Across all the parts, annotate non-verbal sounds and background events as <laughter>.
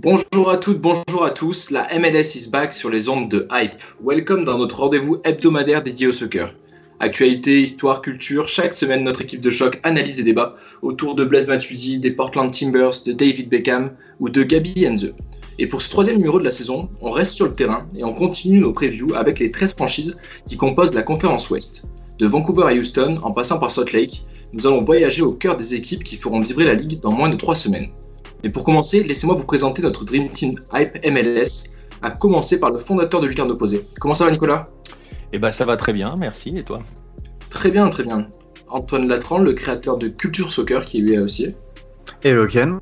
Bonjour à toutes, bonjour à tous. La MLS is back sur les ondes de Hype. Welcome dans notre rendez-vous hebdomadaire dédié au soccer. Actualité, histoire, culture, chaque semaine notre équipe de choc analyse et débat autour de Blaise Matuidi, des Portland Timbers, de David Beckham ou de Gabi Enze. Et pour ce troisième numéro de la saison, on reste sur le terrain et on continue nos previews avec les 13 franchises qui composent la conférence Ouest. De Vancouver à Houston, en passant par Salt Lake, nous allons voyager au cœur des équipes qui feront vibrer la ligue dans moins de 3 semaines. Mais pour commencer, laissez-moi vous présenter notre Dream Team Hype MLS, à commencer par le fondateur de Lucarne Opposé. Comment ça va Nicolas? Eh ben ça va très bien, merci. Et toi? Très bien, très bien. Antoine Latran, le créateur de Culture Soccer, qui est lui aussi. Hello Ken.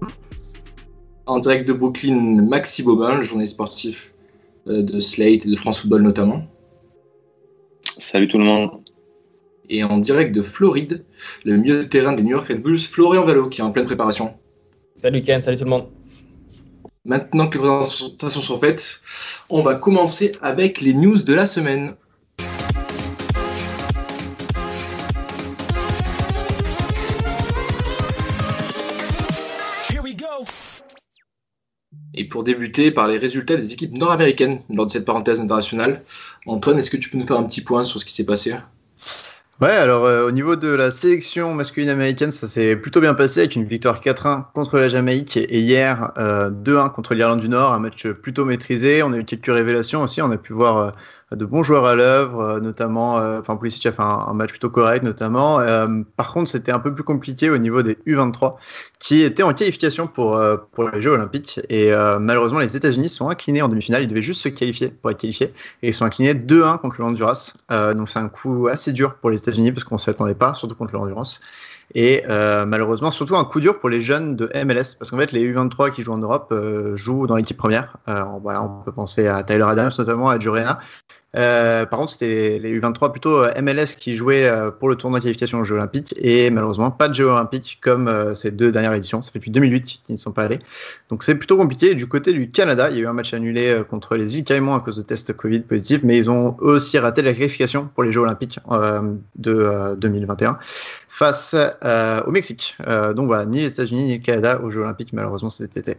En direct de Brooklyn, Maxi Bobin, le journaliste sportif euh, de Slate et de France Football notamment. Salut tout le monde. Et en direct de Floride, le milieu de terrain des New York Red Bulls, Florian Vallo, qui est en pleine préparation. Salut Ken, salut tout le monde. Maintenant que les présentations sont faites, on va commencer avec les news de la semaine. Et pour débuter par les résultats des équipes nord-américaines lors de cette parenthèse internationale, Antoine, est-ce que tu peux nous faire un petit point sur ce qui s'est passé? Ouais, alors euh, au niveau de la sélection masculine américaine, ça s'est plutôt bien passé avec une victoire 4-1 contre la Jamaïque et hier euh, 2-1 contre l'Irlande du Nord, un match plutôt maîtrisé. On a eu quelques révélations aussi, on a pu voir euh, de bons joueurs à l'œuvre, euh, notamment, euh, enfin Pulisic a fait un, match plutôt correct notamment. Euh, par contre, c'était un peu plus compliqué au niveau des U23 qui étaient en qualification pour, pour les Jeux Olympiques et malheureusement les États-Unis sont inclinés en demi-finale. Ils devaient juste se qualifier pour être qualifiés et ils sont inclinés 2-1 contre le Honduras. donc c'est un coup assez dur pour les États-Unis parce qu'on ne s'y attendait pas, surtout contre le Honduras. Et euh, malheureusement, surtout un coup dur pour les jeunes de MLS, parce qu'en fait, les U23 qui jouent en Europe euh, jouent dans l'équipe première. Euh, voilà, on peut penser à Tyler Adams, notamment à Jurena. Par contre, c'était les, les, U23 plutôt MLS qui jouaient pour le tournoi de qualification aux Jeux Olympiques, et malheureusement, pas de Jeux Olympiques comme ces deux dernières éditions. Ça fait depuis 2008 qu'ils ne sont pas allés. Donc c'est plutôt compliqué. Du côté du Canada, il y a eu un match annulé contre les îles Caïmans à cause de tests Covid positifs, mais ils ont aussi raté la qualification pour les Jeux Olympiques de 2021 face euh, au Mexique. Euh, donc voilà, ni les États-Unis ni le Canada aux Jeux Olympiques, malheureusement, cet été.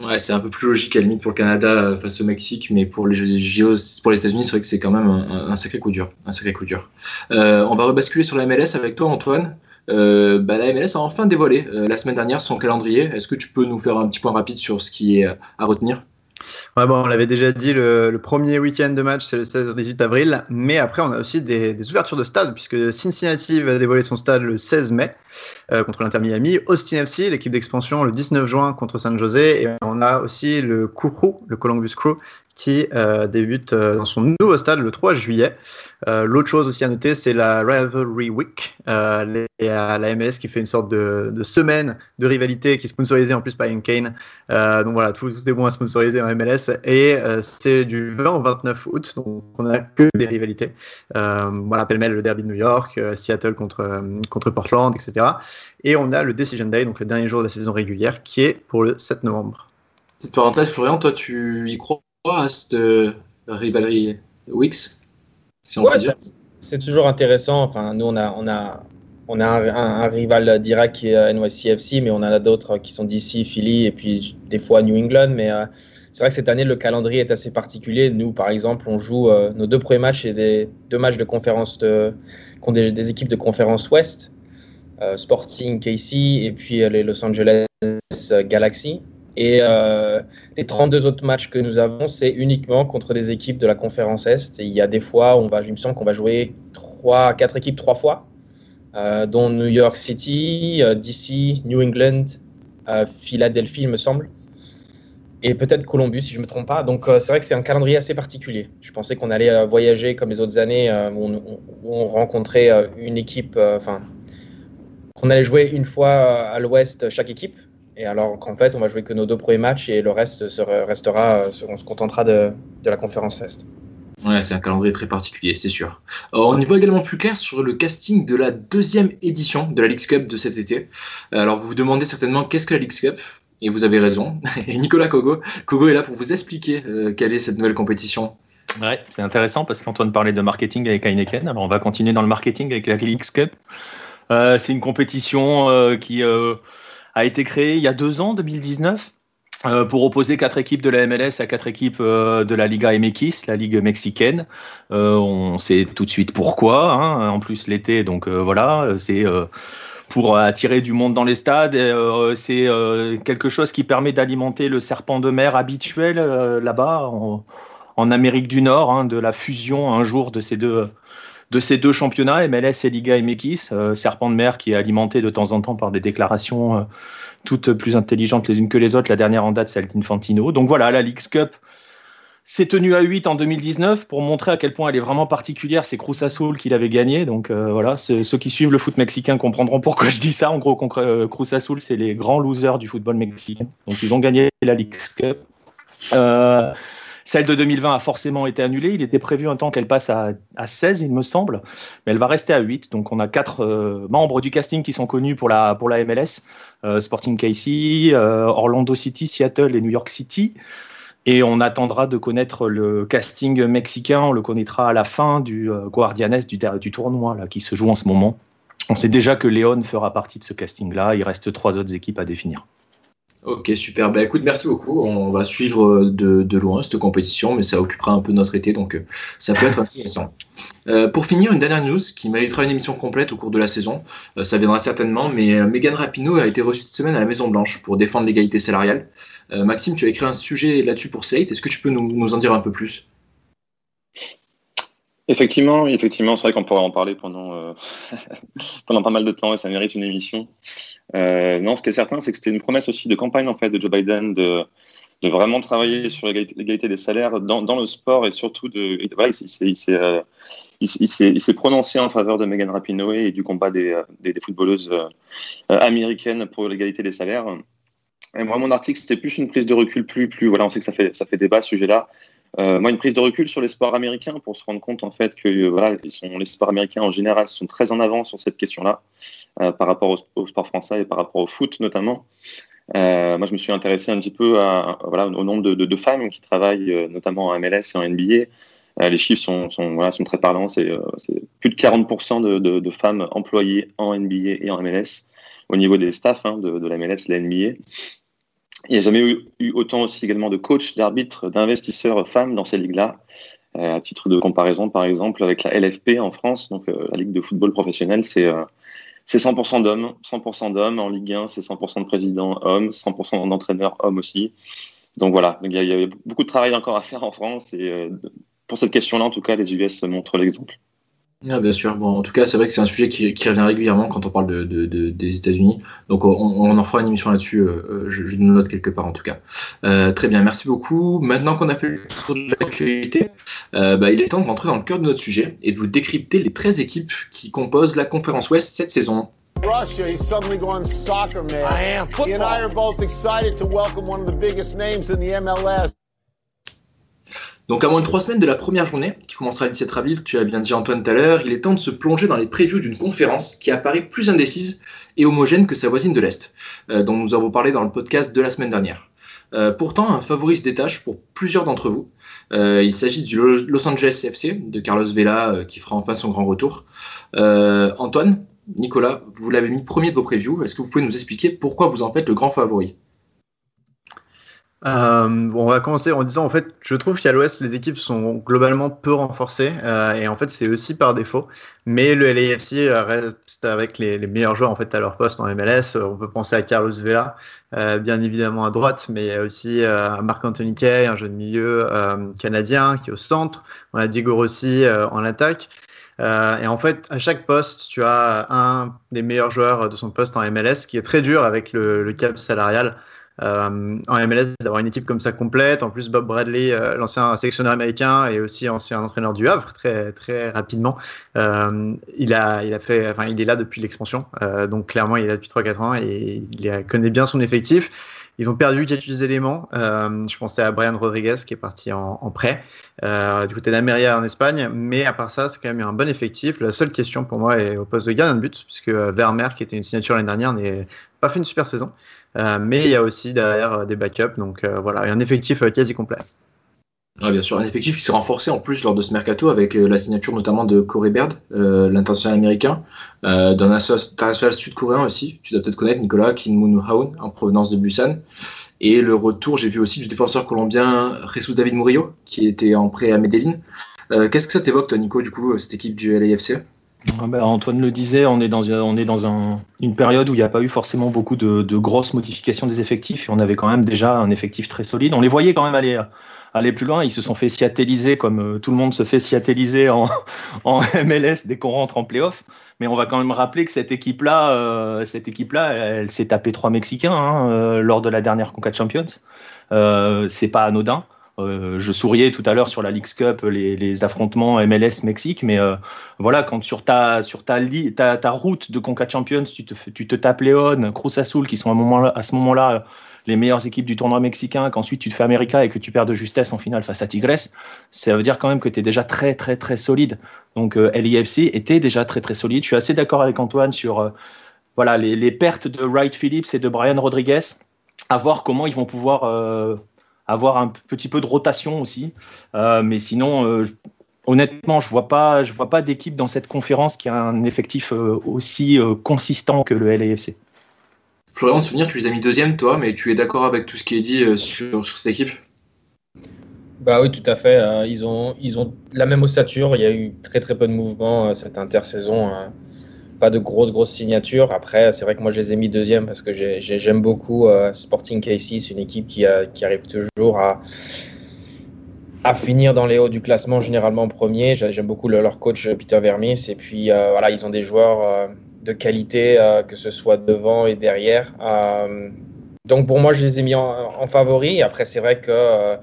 Ouais, c'est un peu plus logique à la limite pour le Canada face au Mexique, mais pour les JO, pour les États-Unis, c'est vrai que c'est quand même un, un, sacré coup dur. Un sacré coup dur. Euh, on va rebasculer sur la MLS avec toi, Antoine. Euh, bah, la MLS a enfin dévoilé euh, la semaine dernière son calendrier. Est-ce que tu peux nous faire un petit point rapide sur ce qui est à retenir? On l'avait déjà dit, le, premier week-end de match, c'est le 16-18 avril. Mais après, on a aussi des, ouvertures de stade, puisque Cincinnati va dévoiler son stade le 16 mai euh, contre l'Inter Miami. Austin FC, l'équipe d'expansion, le 19 juin contre San José. Et on a aussi le Crew, le Columbus Crew, qui euh, débute euh, dans son nouveau stade le 3 juillet. Euh, L'autre chose aussi à noter, c'est la Rivalry Week, les, la MLS qui fait une sorte de, semaine de rivalité qui est sponsorisée en plus par Kane. Donc voilà, tout, tout, est bon à sponsoriser en MLS. Et c'est du 20 au 29 août, donc on n'a que des rivalités. voilà, pêle-mêle le derby de New York, Seattle contre, contre Portland, etc. Et on a le Decision Day, donc le dernier jour de la saison régulière, qui est pour le 7 novembre. Cette parenthèse, Florian, toi, tu y crois à cette si ouais, c'est toujours intéressant. Enfin, nous, on a, on a, on a un, un, un rival direct qui est NYCFC, mais on en a d'autres qui sont d'ici, Philly, et puis des fois New England. Mais euh, c'est vrai que cette année, le calendrier est assez particulier. Nous, par exemple, on joue euh, nos deux premiers matchs et des deux matchs de conférence de, contre des, des équipes de conférence Ouest, euh, Sporting KC et puis les Los Angeles Galaxy. Et euh, les 32 autres matchs que nous avons, c'est uniquement contre des équipes de la conférence Est. Il y a des fois, on va, il me semble qu'on va jouer trois, quatre équipes trois fois, dont New York City, DC, New England, Philadelphie, il me semble et peut-être Columbus si je ne me trompe pas. Donc c'est vrai que c'est un calendrier assez particulier. Je pensais qu'on allait voyager comme les autres années où on, on, rencontrait une équipe, enfin qu'on allait jouer une fois à l'ouest chaque équipe. Et alors qu'en fait, on va jouer que nos deux premiers matchs et le reste restera, on se contentera de, la conférence Est. Ouais, c'est un calendrier très particulier, c'est sûr. on y voit également plus clair sur le casting de la deuxième édition de la League Cup de cet été. Alors vous vous demandez certainement qu'est-ce que la League Cup Et vous avez raison. <laughs> Et Nicolas Kogo, Kogo est là pour vous expliquer euh, quelle est cette nouvelle compétition. Ouais, c'est intéressant parce qu'Antoine parlait de marketing avec Heineken. Alors on va continuer dans le marketing avec la League Cup. Euh, c'est une compétition euh, qui euh, a été créée il y a deux ans, 2019. pour opposer quatre équipes de la MLS à quatre équipes de la Liga MX, la Ligue mexicaine. on sait tout de suite pourquoi. Hein. En plus l'été, donc voilà, c'est pour attirer du monde dans les stades. c'est quelque chose qui permet d'alimenter le serpent de mer habituel là-bas en, Amérique du Nord, hein, de la fusion un jour de ces deux de ces deux championnats, MLS et Liga MX, euh, serpent de mer qui est alimenté de temps en temps par des déclarations euh, toutes plus intelligentes les unes que les autres. La dernière en date, c'est Fantino. Donc voilà, la League's Cup s'est tenue à 8 en 2019 pour montrer à quel point elle est vraiment particulière. C'est Cruz Azul qui l'avait gagné. Donc euh, voilà, ceux qui suivent le foot mexicain comprendront pourquoi je dis ça. En gros, Cruz Azul, c'est les grands losers du football mexicain. Donc ils ont gagné la League's Cup. Celle de 2020 a forcément été annulée. Il était prévu un temps qu'elle passe à, 16, il me semble, mais elle va rester à 8. Donc on a quatre euh, membres du casting qui sont connus pour la, MLS euh, Sporting KC, euh, Orlando City, Seattle et New York City. Et on attendra de connaître le casting mexicain. On le connaîtra à la fin du Guardianes du, du tournoi là, qui se joue en ce moment. On sait déjà que Léon fera partie de ce casting-là. Il reste trois autres équipes à définir. Ok, super. Bah, écoute, merci beaucoup. On va suivre euh, de, loin cette compétition, mais ça occupera un peu notre été, donc euh, ça peut être intéressant. <laughs> Euh, pour finir, une dernière news qui méritera une émission complète au cours de la saison. ça viendra certainement, mais Megan Rapinoe a été reçue cette semaine à la Maison Blanche pour défendre l'égalité salariale. Maxime, tu as écrit un sujet là-dessus pour Slate. Est-ce que tu peux nous, en dire un peu plus? Effectivement, effectivement, c'est vrai qu'on pourrait en parler pendant, <laughs> pendant pas mal de temps et ça mérite une émission. Euh, non, ce qui est certain, c'est que c'était une promesse aussi de campagne en fait de Joe Biden de, vraiment travailler sur l'égalité des salaires dans, dans, le sport et surtout de. Euh, il, s'est prononcé en faveur de Megan Rapinoe et du combat des, des, footballeuses euh, américaines pour l'égalité des salaires. Et moi, mon article, c'était plus une prise de recul, plus, plus, voilà, on sait que ça fait, ça fait débat ce sujet-là. Moi, une prise de recul sur les sports américains pour se rendre compte en fait que voilà, les sports américains en général sont très en avant sur cette question-là. Euh, par rapport au, sport français et par rapport au foot notamment. Euh, moi, je me suis intéressé un petit peu à, voilà, au nombre de, de, femmes qui travaillent euh, notamment en MLS et en NBA. les chiffres sont, voilà, sont très parlants. C'est plus de 40% de, de, femmes employées en NBA et en MLS au niveau des staffs hein, de, la MLS et la NBA. Il n'y a jamais eu, autant aussi également de coachs, d'arbitres, d'investisseurs femmes dans ces ligues-là. à titre de comparaison, par exemple, avec la LFP en France, donc la Ligue de football professionnel, c'est c'est 100% d'hommes, 100% d'hommes. En Ligue 1, c'est 100% de présidents hommes, 100% d'entraîneurs hommes aussi. Donc voilà, il y, a, beaucoup de travail encore à faire en France et euh, pour cette question-là, en tout cas, les US montrent l'exemple. Ah, bien sûr. Bon, en tout cas, c'est vrai que c'est un sujet qui, revient régulièrement quand on parle de, des États-Unis. Donc, on, en fera une émission là-dessus. Euh, euh, je, je, note quelque part, en tout cas. très bien, merci beaucoup. Maintenant qu'on a fait le tour de l'actualité, bah, il est temps de rentrer dans le cœur de notre sujet et de vous décrypter les 13 équipes qui composent la conférence Ouest cette saison. Russia, he's suddenly gone soccer man. I am. Football. He and I are both excited to welcome one of the biggest names in the MLS. Donc à moins de trois semaines de la première journée, qui commencera le 17 avril, tu as bien dit Antoine tout à l'heure, il est temps de se plonger dans les previews d'une conférence qui apparaît plus indécise et homogène que sa voisine de l'Est, euh, dont nous avons parlé dans le podcast de la semaine dernière. Euh, pourtant, un favori se détache pour plusieurs d'entre vous. Euh, il s'agit du Los Angeles FC de Carlos Vela qui fera enfin son grand retour. Antoine, Nicolas, vous l'avez mis premier de vos previews. Est-ce que vous pouvez nous expliquer pourquoi vous en faites le grand favori? Euh, on va commencer en disant en fait, je trouve qu'à l'Ouest les équipes sont globalement peu renforcées euh, et en fait c'est aussi par défaut. Mais le LAFC reste avec les, meilleurs joueurs en fait à leur poste en MLS. On peut penser à Carlos Vela, euh, bien évidemment à droite, mais il y a aussi Marc Anthony Kay, un jeune milieu canadien qui est au centre. On a Diego Rossi en attaque. et en fait, à chaque poste, tu as un des meilleurs joueurs de son poste en MLS, qui est très dur avec le cap salarial. Euh, en MLS d'avoir une équipe comme ça complète. En plus, Bob Bradley, euh, l'ancien sélectionneur américain et aussi ancien entraîneur du Havre, très très rapidement, euh, il a il a fait, enfin il est là depuis l'expansion. donc clairement, il est là depuis 3-4 ans et il connaît bien son effectif. Ils ont perdu quelques éléments. je pensais à Brian Rodriguez qui est parti en, prêt du côté d'Ameria en Espagne. Mais à part ça, c'est quand même un bon effectif. La seule question pour moi est au poste de gardien de but, puisque Vermeer, qui était une signature l'année dernière, n'est pas fait une super saison. Euh, mais il y a aussi derrière euh, des backups. Donc euh, voilà, il y a un effectif quasi complet. Bien sûr, un effectif qui s'est renforcé en plus lors de ce mercato avec la signature notamment de Corey Baird, l'international américain, d'un international sud-coréen aussi, tu dois peut-être connaître Nicolas Kim Moon Haun en provenance de Busan. Et le retour, j'ai vu aussi du défenseur colombien Jesus David Murillo, qui était en prêt à Medellin. Qu'est-ce que ça t'évoque, Nico, du coup, cette équipe du LAFC ah ben, Antoine le disait, on est dans, une période où il n'y a pas eu forcément beaucoup de, de, grosses modifications des effectifs et on avait quand même déjà un effectif très solide. On les voyait quand même aller, aller plus loin. Ils se sont fait siatelliser comme euh, tout le monde se fait siatelliser en, <laughs> MLS dès qu'on rentre en playoff. Mais on va quand même rappeler que cette équipe-là, euh, équipe-là, elle, s'est tapé trois Mexicains hein, euh, lors de la dernière Conca Champions. Euh, c'est pas anodin. Je souriais tout à l'heure sur la Leagues Cup, les, affrontements MLS-Mexique, mais euh, voilà, quand sur ta, sur ta, route de Conca Champions, tu te, tapes Léon, Cruz Azul, qui sont à ce moment-là les meilleures équipes du tournoi mexicain, qu'ensuite tu te fais América et que tu perds de justesse en finale face à Tigres, ça veut dire quand même que tu es déjà très, très, très solide. Donc euh, LIFC était déjà très, très solide. Je suis assez d'accord avec Antoine sur voilà, les, pertes de Wright Phillips et de Brian Rodriguez, à voir comment ils vont pouvoir avoir un petit peu de rotation aussi. Euh, mais sinon, euh, honnêtement, je vois pas, pas d'équipe dans cette conférence qui a un effectif euh, aussi consistant que le LAFC. Florian, de souvenir, tu les as mis deuxième, toi, mais tu es d'accord avec tout ce qui est dit sur, sur, cette équipe? Bah oui, tout à fait. ils, ont, ils ont la même ossature. Il y a eu très très peu de mouvements cette intersaison pas de grosses, grosses signatures. Après, c'est vrai que moi, je les ai mis deuxième parce que j'aime beaucoup euh, Sporting KC. C'est une équipe qui, arrive toujours à, finir dans les hauts du classement, généralement premier. J'aime beaucoup leur coach Peter Vermis. Et puis, euh, voilà, ils ont des joueurs euh, de qualité, que ce soit devant et derrière. donc, pour moi, je les ai mis en, favori. Après, c'est vrai que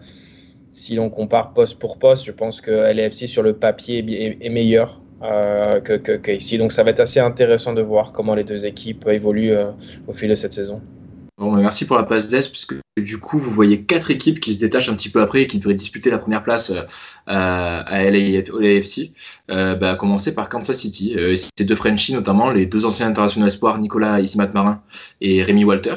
si l'on compare poste pour poste, je pense que LFC sur le papier est meilleur euh, que, que, ici. Donc ça va être assez intéressant de voir comment les deux équipes évoluent euh, au fil de cette saison. Bon, bah, merci pour la passe d'Est, puisque du coup, vous voyez quatre équipes qui se détachent un petit peu après et qui devraient disputer la première place euh, à LAFC. bah, à commencer par Kansas City. ces deux Frenchies, notamment les deux anciens internationaux espoirs, Nicolas Isimat Marin et Rémi Walter,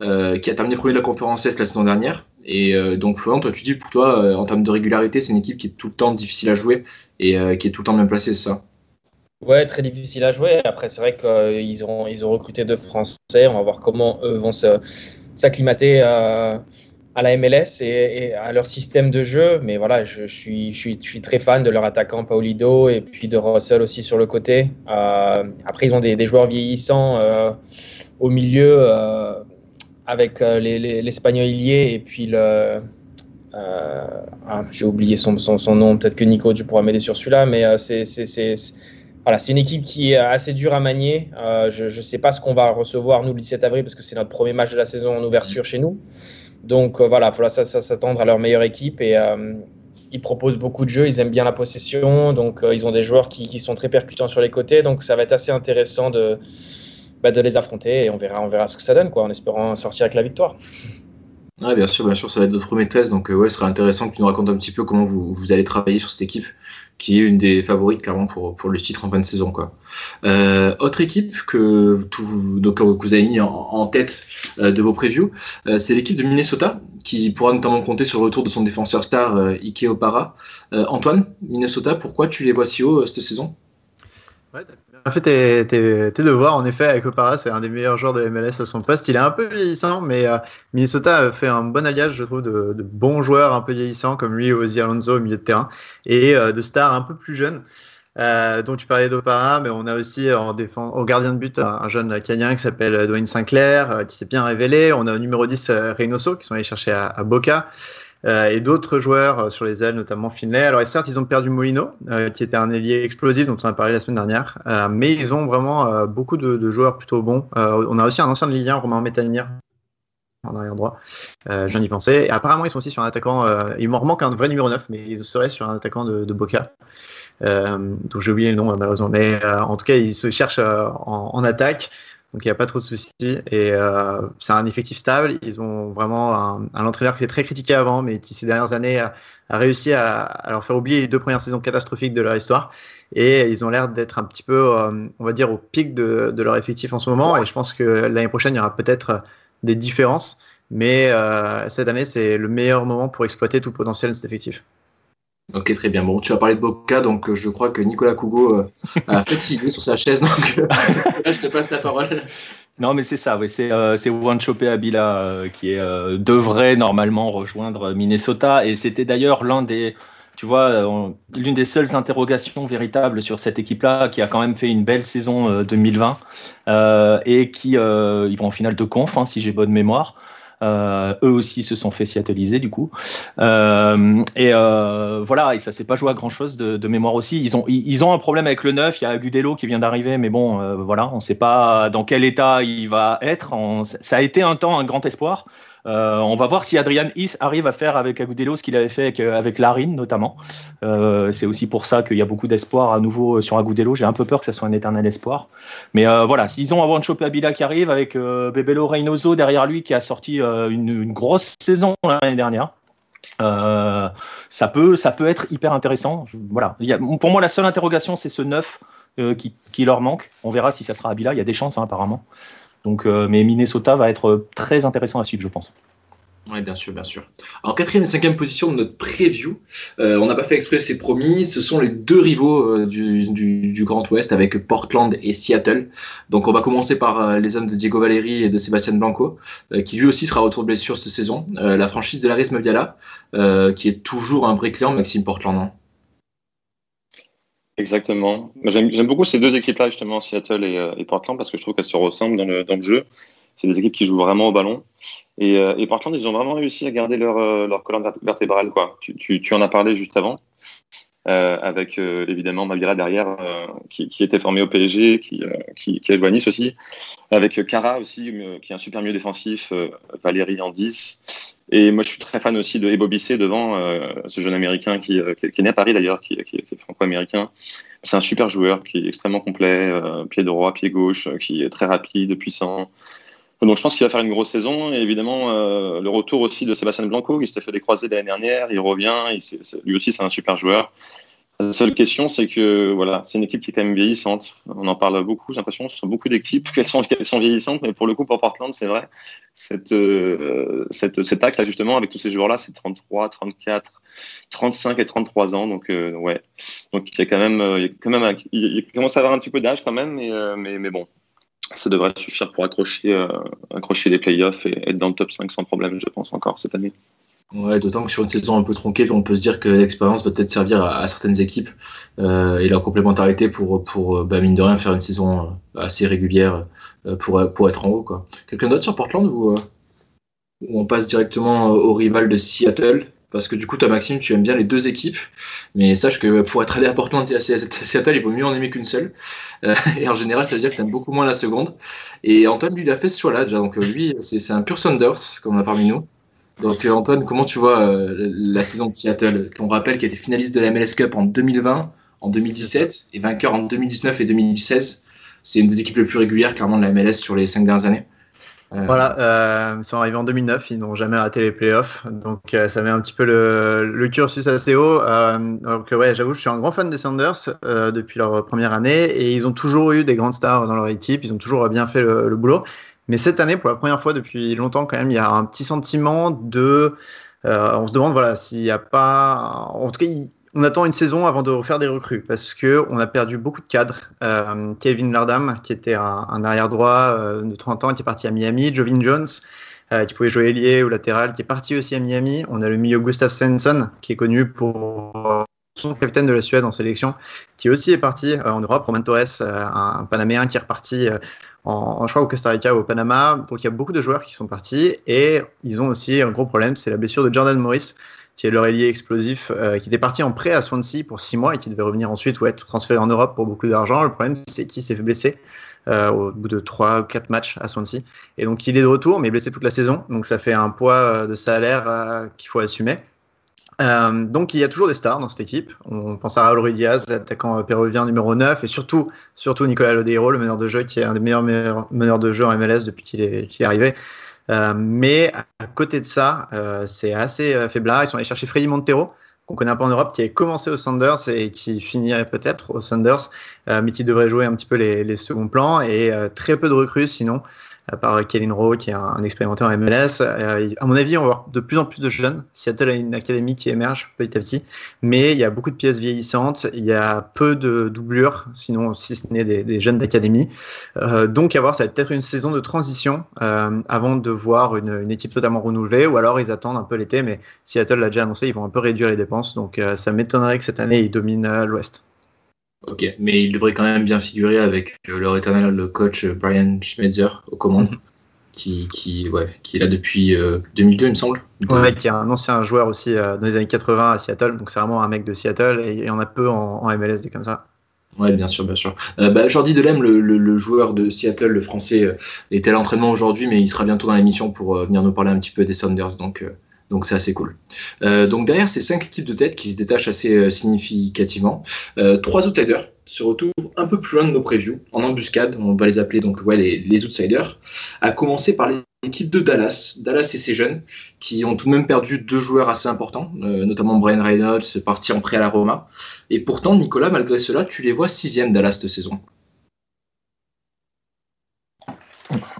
qui a terminé premier de la conférence Est la saison dernière. Et donc, Florent, toi, tu dis pour toi, en termes de régularité, c'est une équipe qui est tout le temps difficile à jouer et euh, qui est tout le temps bien placé, c'est ça? Ouais, très difficile à jouer. Après, c'est vrai qu'ils ont, ils ont recruté deux Français. On va voir comment eux vont s'acclimater à, la MLS et, à leur système de jeu. Mais voilà, je, suis, je, suis, je suis très fan de leur attaquant Paulido et puis de Russell aussi sur le côté. Euh, après, ils ont des, des joueurs vieillissants euh, au milieu avec l'Espagnol Ilié et puis le, euh, ah, j'ai oublié son, son, nom, peut-être que Nico, tu pourras m'aider sur celui-là, mais euh, c'est voilà, une équipe qui est assez dure à manier. Euh, je ne sais pas ce qu'on va recevoir, nous, le 17 avril, parce que c'est notre premier match de la saison en ouverture chez nous. Donc voilà, il faudra s'attendre à leur meilleure équipe et ils proposent beaucoup de jeux, ils aiment bien la possession, donc ils ont des joueurs qui, qui, sont très percutants sur les côtés, donc ça va être assez intéressant de, bah, de les affronter et on verra, on verra ce que ça donne, quoi, en espérant sortir avec la victoire. Ouais, bien sûr, bien sûr, ça va être notre premier test. Donc, euh, ouais, ce serait intéressant que tu nous racontes un petit peu comment vous, vous, allez travailler sur cette équipe, qui est une des favorites, clairement, pour, le titre en fin de saison. Euh, autre équipe que, que vous avez mis en, tête euh, de vos previews, c'est l'équipe de Minnesota, qui pourra notamment compter sur le retour de son défenseur star, Ike Opara. Antoine, Minnesota, pourquoi tu les vois si haut cette saison? En fait tes, devoirs. En effet, avec Opara, c'est un des meilleurs joueurs de MLS à son poste. Il est un peu vieillissant, mais euh, Minnesota a fait un bon alliage, je trouve, de, bons joueurs un peu vieillissants comme lui, Ozzy Alonso au milieu de terrain, et euh, de stars un peu plus jeunes. Euh, dont tu parlais d'Opara, mais on a aussi en défense, au gardien de but un, jeune Canadien qui s'appelle Dwayne Sinclair, qui s'est bien révélé. On a au numéro 10 Reynoso, qui sont allés chercher à Boca. Euh, et d'autres joueurs euh, sur les ailes, notamment Finlay. Alors, certes, ils ont perdu Molino, euh, qui était un ailier explosif dont on a parlé la semaine dernière, mais ils ont vraiment beaucoup de, joueurs plutôt bons. on a aussi un ancien de Ligue 1, Romain Métanir, en arrière droit. je viens d'y penser. Apparemment, ils sont aussi sur un attaquant. il m'en manque un vrai numéro 9, mais ils seraient sur un attaquant de, Boca. donc j'ai oublié le nom malheureusement. Mais en tout cas, ils se cherchent en, en, attaque. Donc il n'y a pas trop de soucis. Et euh, c'est un effectif stable. Ils ont vraiment un, entraîneur qui était très critiqué avant, mais qui ces dernières années a, réussi à, leur faire oublier les deux premières saisons catastrophiques de leur histoire. Et ils ont l'air d'être un petit peu, euh, on va dire, au pic de, de, leur effectif en ce moment. Et je pense que l'année prochaine, il y aura peut-être des différences. Mais euh, cette année, c'est le meilleur moment pour exploiter tout le potentiel de cet effectif. Ok, très bien. Bon, tu as parlé de Boca, donc euh, je crois que Nicolas Cougo euh, a <laughs> fatigué sur sa chaise, donc euh, <laughs> je te passe la parole. Non, mais c'est ça, oui. c'est euh, Wanchope Abila qui devrait normalement rejoindre Minnesota, et c'était d'ailleurs l'un des, tu vois, l'une des seules interrogations véritables sur cette équipe-là, qui a quand même fait une belle saison 2020, et qui, ils vont en finale de conf, hein, si j'ai bonne mémoire. Euh, eux aussi se sont fait seattleiser du coup. Euh, et euh, voilà, et ça s'est pas joué à grand chose de, mémoire aussi. Ils ont, ils, ont un problème avec le neuf. Il y a Agudelo qui vient d'arriver, mais bon, voilà, on ne sait pas dans quel état il va être. ça a été un temps un grand espoir. Euh, on va voir si Adrian Is arrive à faire avec Agudelo ce qu'il avait fait avec, avec Larine notamment. Euh, c'est aussi pour ça qu'il y a beaucoup d'espoir à nouveau sur Agudelo. J'ai un peu peur que ce soit un éternel espoir. Mais euh, voilà, s'ils ont de Abila qui arrive avec Bebelo Reynoso derrière lui qui a sorti une, grosse saison l'année dernière. ça, peut, ça peut être hyper intéressant. voilà. pour moi, la seule interrogation, c'est ce 9 qui, leur manque. On verra si ça sera Abila. Il y a des chances, hein, apparemment. Donc, euh, mais Minnesota va être très intéressant à suivre, je pense. Oui, bien sûr, bien sûr. Alors, quatrième et cinquième position de notre preview, euh, on n'a pas fait exprès, c'est promis, ce sont les deux rivaux euh, du, Grand Ouest avec Portland et Seattle. Donc, on va commencer par les hommes de Diego Valeri et de Sébastien Blanco, qui lui aussi sera autour de blessure cette saison. la franchise de Laris Maviala, qui est toujours un vrai client, Maxime Portland. Hein. Exactement. J'aime beaucoup ces deux équipes-là, justement, Seattle euh, et, Portland, parce que je trouve qu'elles se ressemblent dans le, jeu. C'est des équipes qui jouent vraiment au ballon. Et, euh, Portland, ils ont vraiment réussi à garder leur, euh, colonne vertébrale. Quoi. Tu, en as parlé juste avant, avec évidemment Mavira derrière, qui, qui, était formé au PSG, qui, qui, qui, a joué à Nice aussi, avec Cara aussi, qui est un super mieux défensif, Valérie en 10. Et moi, je suis très fan aussi de Ebo Bissé devant, euh, ce jeune américain qui, euh, est né à Paris d'ailleurs, qui, est franco-américain. C'est un super joueur qui est extrêmement complet, euh, pied droit, pied gauche, qui est très rapide, puissant. Donc je pense qu'il va faire une grosse saison. Et évidemment, le retour aussi de Sébastien Blanco, qui s'était fait des croisés l'année dernière, il revient. Il, lui aussi, c'est un super joueur. La seule question, c'est que voilà, c'est une équipe qui est quand même vieillissante. On en parle beaucoup, j'ai l'impression, sont beaucoup d'équipes <laughs> qu'elles sont, sont vieillissantes, mais pour le coup, pour Portland, c'est vrai. Euh, cet axe, là, justement, avec tous ces joueurs-là, c'est 33, 34, 35 et 33 ans. Donc, euh, ouais. Donc, il y a quand même, il, y a quand même il, commence à avoir un petit peu d'âge quand même, euh, mais, mais, bon, ça devrait suffire pour accrocher, accrocher les playoffs et être dans le top 5 sans problème, je pense, encore cette année. Ouais, d'autant que sur une saison un peu tronquée, on peut se dire que l'expérience va peut-être servir à, certaines équipes euh, et la complémentarité pour, pour bah, mine de rien, faire une saison euh, assez régulière euh, pour, pour être en haut. Quelqu'un d'autre sur Portland ou, on passe directement au rival de Seattle? Parce que du coup, toi, Maxime, tu aimes bien les deux équipes, mais sache que pour être allé à Portland et à <laughs> Seattle, il vaut mieux en aimer qu'une seule. et en général, ça veut dire que tu aimes beaucoup moins la seconde. Et Antoine, lui, il a fait ce choix-là déjà. Donc, lui, c'est un pur Saunders, comme on a parmi nous. Donc euh, Antoine, comment tu vois euh, la saison de Seattle? On rappelle qu'elle était finaliste de la MLS Cup en 2020, en 2017 et vainqueur en 2019 et 2016. C'est une des équipes les plus régulières clairement de la MLS sur les cinq dernières années. Euh, voilà, ils sont arrivés en 2009, ils n'ont jamais raté les playoffs, donc ça met un petit peu le, cursus assez haut. donc ouais, j'avoue, je suis un grand fan des Sanders depuis leur première année et ils ont toujours eu des grandes stars dans leur équipe, ils ont toujours bien fait le boulot. Mais cette année, pour la première fois depuis longtemps, quand même, il y a un petit sentiment de. Euh, on se demande, voilà, s'il n'y a pas. En tout cas, on attend une saison avant de refaire des recrues parce que on a perdu beaucoup de cadres. Euh, Kevin Lardam, qui était un, arrière droit euh, de 30 ans, qui est parti à Miami. Jovin Jones, qui pouvait jouer ailier ou latéral, qui est parti aussi à Miami. On a le milieu Gustav Svensson, qui est connu pour son capitaine de la Suède en sélection, qui aussi est parti en Europe, Roman Torres, un, Panaméen qui est reparti en, je crois au Costa Rica ou au Panama. Donc il y a beaucoup de joueurs qui sont partis et ils ont aussi un gros problème, c'est la blessure de Jordan Morris, qui est leur explosif, qui était parti en prêt à Swansea pour six mois et qui devait revenir ensuite ou être transféré en Europe pour beaucoup d'argent. Le problème, c'est qu'il s'est fait blesser euh, au bout de 3 ou 4 matchs à Swansea. Et donc il est de retour, mais blessé toute la saison. Donc ça fait un poids euh, de salaire euh, qu'il faut assumer. donc il y a toujours des stars dans cette équipe. On pense à Ruiz Diaz, l'attaquant péruvien numéro 9, et surtout, surtout Nicolas Lodeiro, le meneur de jeu, qui est un des meilleurs, meneurs de jeu en MLS depuis qu'il est, arrivé. Mais à côté de ça, c'est assez faiblard. Ils sont allés chercher Freddy Montero, qu'on connaît un peu en Europe, qui a commencé au Sanders et qui finirait peut-être au Sanders, euh, mais qui devrait jouer un petit peu les, les seconds plans et euh, très peu de recrues sinon à part Kellen Rowe qui est un, expérimenté en MLS. Euh, à mon avis, on va voir de plus en plus de jeunes. Seattle a une académie qui émerge petit à petit, mais il y a beaucoup de pièces vieillissantes, il y a peu de doublures, sinon si ce n'est des, jeunes d'académie. Euh, donc à voir, ça va peut-être une saison de transition euh, avant de voir une, équipe totalement renouvelée, ou alors ils attendent un peu l'été, mais Seattle l'a déjà annoncé, ils vont un peu réduire les dépenses, donc ça m'étonnerait que cette année ils dominent l'Ouest. Ok, mais il devrait quand même bien figurer avec euh, leur éternel coach euh, Brian Schmetzer aux commandes, mhm. qui, qui, ouais, qui est là depuis 2002, euh, il me semble. Ouais, qui est un ancien joueur aussi dans les années 80 à Seattle, donc c'est vraiment un mec de Seattle et il y en a peu en, MLS des comme ça. Ouais, bien sûr, bien sûr. bah, Jordi Delem, le, le, joueur de Seattle, le français, était à l'entraînement aujourd'hui, mais il sera bientôt dans l'émission pour venir nous parler un petit peu des Saunders. Donc, donc c'est assez cool. Euh, donc derrière ces cinq équipes de tête qui se détachent assez euh, significativement, euh, trois outsiders se retrouvent un peu plus loin de nos previews, en embuscade, on va les appeler donc les outsiders, à commencer par l'équipe de Dallas. Dallas et ses jeunes, qui ont tout de même perdu deux joueurs assez importants, notamment Brian Reynolds, parti en prêt à la Roma. Et pourtant, Nicolas, malgré cela, tu les vois sixième Dallas cette saison.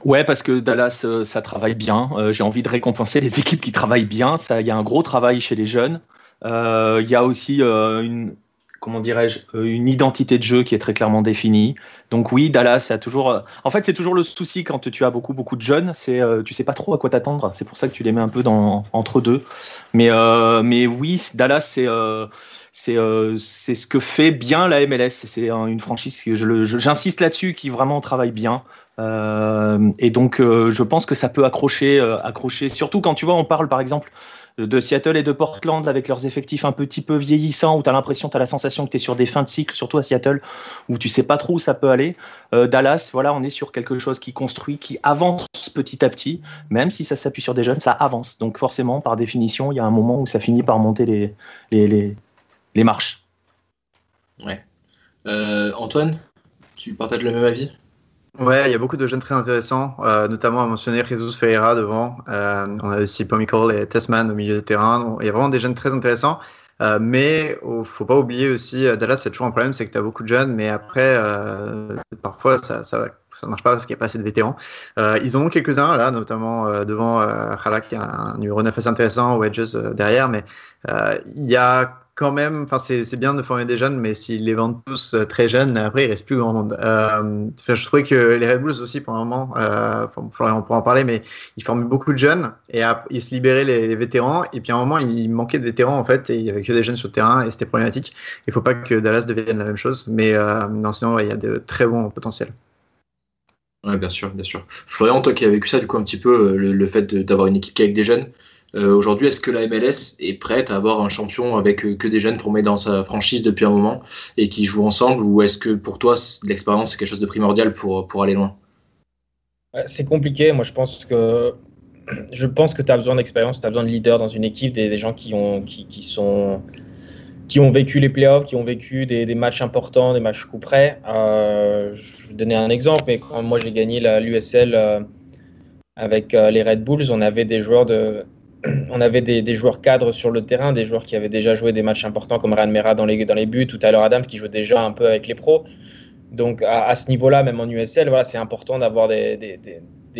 Ouais, parce que Dallas, euh, ça travaille bien. Euh, j'ai envie de récompenser les équipes qui travaillent bien. Il y a un gros travail chez les jeunes. Euh, il y a aussi une, comment dirais-je, une identité de jeu qui est très clairement définie. Donc oui, Dallas, a toujours. En fait, c'est toujours le souci quand tu as beaucoup beaucoup de jeunes, c'est tu sais pas trop à quoi t'attendre. C'est pour ça que tu les mets un peu dans, entre deux. Mais mais oui, Dallas, c'est c'est c'est ce que fait bien la MLS. C'est une franchise, j'insiste là-dessus, qui vraiment travaille bien. Euh, et donc, euh, je pense que ça peut accrocher, euh, accrocher. Surtout quand tu vois, on parle par exemple de Seattle et de Portland avec leurs effectifs un petit peu vieillissants, où tu as l'impression, tu as la sensation que tu es sur des fins de cycle, surtout à Seattle, où tu sais pas trop où ça peut aller. Dallas, voilà, on est sur quelque chose qui construit, qui avance petit à petit, même si ça s'appuie sur des jeunes, ça avance. Donc forcément, par définition, il y a un moment où ça finit par monter les, marches. Ouais. Antoine, tu partages le même avis? Ouais, il y a beaucoup de jeunes très intéressants, euh, notamment à mentionner Jesus Ferreira devant. Euh, on a aussi Pomicol et Tessman au milieu de terrain. il y a vraiment des jeunes très intéressants. Euh, mais il ne faut pas oublier aussi, Dallas, c'est toujours un problème, c'est que tu as beaucoup de jeunes, mais après, parfois, ça, ça, marche pas parce qu'il n'y a pas assez de vétérans. ils en ont quelques-uns, là, notamment devant Khala, qui a un numéro 9 assez intéressant, Wedges derrière, mais il y a quand même, enfin c'est bien de former des jeunes, mais s'ils les vendent tous euh, très jeunes, après il reste plus grand monde. Euh, je trouvais que les Red Bulls aussi, pendant un moment, euh, on pourra en parler, mais ils formaient beaucoup de jeunes et ils se libéraient les, vétérans. Et puis à un moment, il manquait de vétérans en fait, et il y avait que des jeunes sur le terrain et c'était problématique. Il faut pas que Dallas devienne la même chose, mais non, sinon il y a de très bons potentiels. Ouais, bien sûr, bien sûr. Florian, toi qui as vécu ça, du coup, un petit peu, le, le fait d'avoir une équipe avec des jeunes, euh, aujourd'hui, est-ce que la MLS est prête à avoir un champion avec euh, que des jeunes formés dans sa franchise depuis un moment et qui jouent ensemble ou est-ce que pour toi, l'expérience, c'est quelque chose de primordial pour, pour aller loin? C'est compliqué. Moi, je pense que <clears throat> je pense que tu as besoin d'expérience, tu as besoin de leaders dans une équipe, des, gens qui ont, qui, sont, qui ont vécu les playoffs, qui ont vécu des, matchs importants, des matchs coup près. Euh, je vais donner un exemple, mais quand moi j'ai gagné l'USL avec les Red Bulls, on avait des joueurs de, on avait des, joueurs cadres sur le terrain, des joueurs qui avaient déjà joué des matchs importants comme Ryan Mera dans les, dans les buts, tout à l'heure Adams qui joue déjà un peu avec les pros. Donc à, ce niveau-là, même en USL, voilà, c'est important d'avoir des,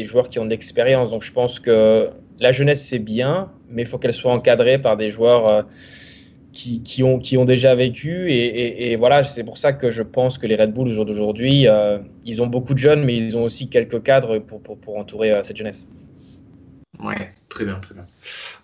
joueurs qui ont de l'expérience. Donc je pense que la jeunesse, c'est bien, mais il faut qu'elle soit encadrée par des joueurs euh, qui, ont, qui ont déjà vécu. Et, voilà, c'est pour ça que je pense que les Red Bulls aujourd'hui, euh, ils ont beaucoup de jeunes, mais ils ont aussi quelques cadres pour, pour, entourer euh, cette jeunesse. Ouais. Très bien, très bien.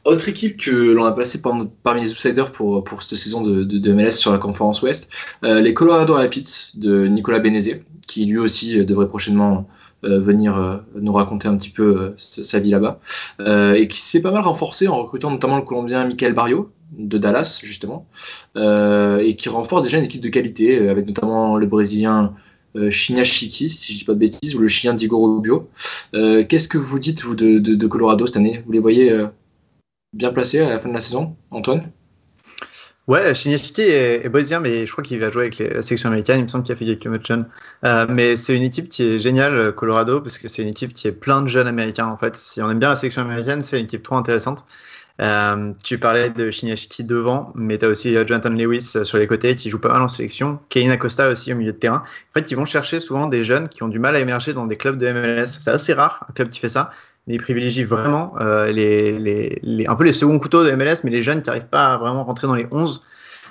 Autre équipe que l'on a passé parmi les outsiders pour, pour cette saison de, MLS sur la conférence Ouest, euh, les Colorado Rapids de Nicolas Benezé, qui lui aussi devrait prochainement euh, venir euh, nous raconter un petit peu sa vie là-bas, et qui s'est pas mal renforcé en recrutant notamment le Colombien Michael Barrio de Dallas, justement, et qui renforce déjà une équipe de qualité, avec notamment le Brésilien euh, Chiki, si je dis pas de bêtises, ou le chien Diego Rubio. Euh, qu'est-ce que vous dites, vous, de, Colorado cette année? Vous les voyez euh, bien placés à la fin de la saison, Antoine? Ouais, Chiki est, brésilien, mais je crois qu'il va jouer avec la section américaine. Il me semble qu'il a fait quelques matchs jeunes. mais c'est une équipe qui est géniale, Colorado, parce que c'est une équipe qui est plein de jeunes américains. En fait, si on aime bien la section américaine, c'est une équipe trop intéressante. Euh, tu parlais de Shinyashiki devant, mais tu as aussi euh, Jonathan Lewis euh, sur les côtés qui joue pas mal en sélection. Kevin Acosta aussi au milieu de terrain. En fait, ils vont chercher souvent des jeunes qui ont du mal à émerger dans des clubs de MLS. C'est assez rare, un club qui fait ça. Mais ils privilégient vraiment les, les, un peu les seconds couteaux de MLS, mais les jeunes qui n'arrivent pas à vraiment rentrer dans les 11.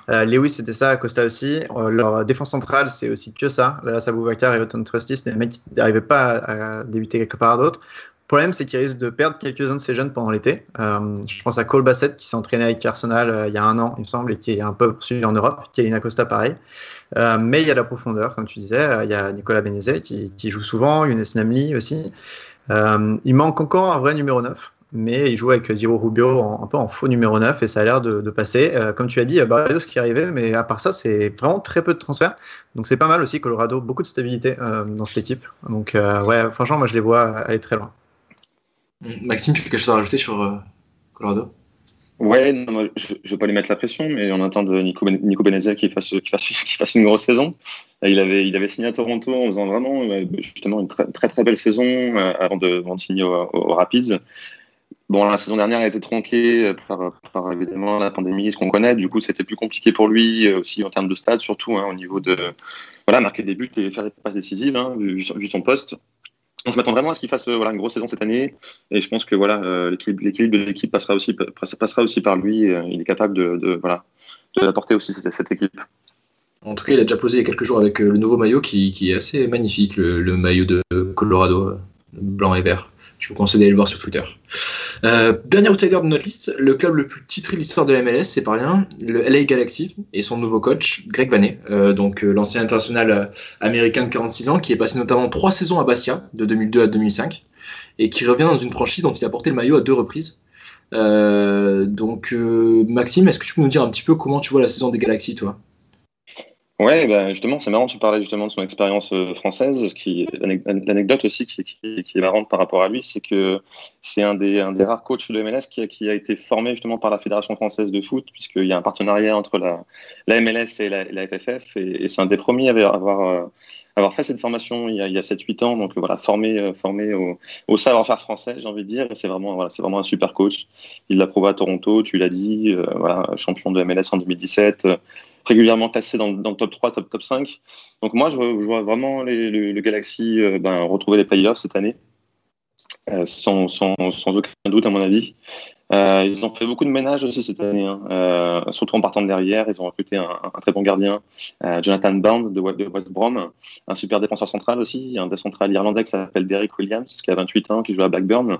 Lewis, c'était ça, Acosta aussi. leur défense centrale, c'est aussi que ça. Là, Saboubacar et Otton Trusty, c'est des mecs qui n'arrivaient pas à, débuter quelque part d'autre. Le problème, c'est qu'il risque de perdre quelques-uns de ces jeunes pendant l'été. Euh, je pense à Cole Bassett qui s'est entraîné avec Arsenal euh, il y a un an, il me semble, et qui est un peu poursuivi en Europe. Kalina Costa, pareil. Euh, mais il y a la profondeur, comme tu disais. Il y a Nicolas Benezet qui, joue souvent, Younes Namli aussi. il manque encore un vrai numéro 9 mais il joue avec Diego Rubio un peu en faux numéro 9 et ça a l'air de, passer. comme tu as dit, Barrios qui est arrivé, mais à part ça, c'est vraiment très peu de transferts. Donc c'est pas mal aussi, Colorado, beaucoup de stabilité dans cette équipe. Donc ouais, franchement, moi je les vois aller très loin. Maxime, tu as quelque chose à rajouter sur euh, Colorado? Ouais, je ne vais pas lui mettre la pression, mais on attend de Nico, ben Nico qu'il fasse, <laughs> fasse, une grosse saison. Il avait, il avait signé à Toronto en faisant vraiment justement une très très, belle saison euh, avant, de, signer au, Rapids. Bon, la saison dernière a été tronquée par, évidemment la pandémie, ce qu'on connaît. Du coup, c'était plus compliqué pour lui euh, aussi en termes de stade, surtout hein, au niveau de voilà marquer des buts et faire des passes décisives, hein, vu, son poste. Donc je m'attends vraiment à ce qu'il fasse euh, voilà, une grosse saison cette année. Et je pense que voilà, euh, l'équilibre de l'équipe passera aussi, passera aussi par lui. Euh, il est capable de, de voilà, d'apporter aussi cette, cette, équipe. En tout cas, il a déjà posé il y a quelques jours avec le nouveau maillot qui, est assez magnifique, le, maillot de Colorado, blanc et vert. Je vous conseille d'aller le voir sur Twitter. Euh, dernier outsider de notre liste, le club le plus titré de l'histoire de la MLS, c'est pas rien, le LA Galaxy et son nouveau coach, Greg Vanet, euh, donc euh, l'ancien international américain de 46 ans, qui est passé notamment trois saisons à Bastia, de 2002 à 2005, et qui revient dans une franchise dont il a porté le maillot à deux reprises. donc, Maxime, est-ce que tu peux nous dire un petit peu comment tu vois la saison des Galaxies, toi? Ouais, bah justement, c'est marrant, tu parlais justement de son expérience euh, française. L'anecdote aussi qui, est marrante par rapport à lui, c'est que c'est un des, rares coachs de MLS qui a, été formé justement par la Fédération française de foot, puisqu'il y a un partenariat entre la, MLS et la, FFF, et, c'est un des premiers à avoir, euh, fait cette formation il y a, a 7-8 ans, donc voilà, formé, euh, formé au, savoir-faire français, j'ai envie de dire, c'est vraiment, voilà, c'est vraiment un super coach. Il l'a prouvé à Toronto, tu l'as dit, voilà, champion de MLS en 2017 régulièrement classé dans, dans, le top 3, top, top 5. Donc moi, je, vois vraiment le, Galaxy euh, ben, retrouver les playoffs cette année, euh, sans, aucun doute à mon avis. Euh, ils ont fait beaucoup de ménage aussi cette année, hein. surtout en partant de derrière. Ils ont recruté un, très bon gardien, Jonathan Bond de, de, West Brom, un super défenseur central aussi, un défenseur central irlandais qui s'appelle Derek Williams, qui a 28 ans, qui joue à Blackburn.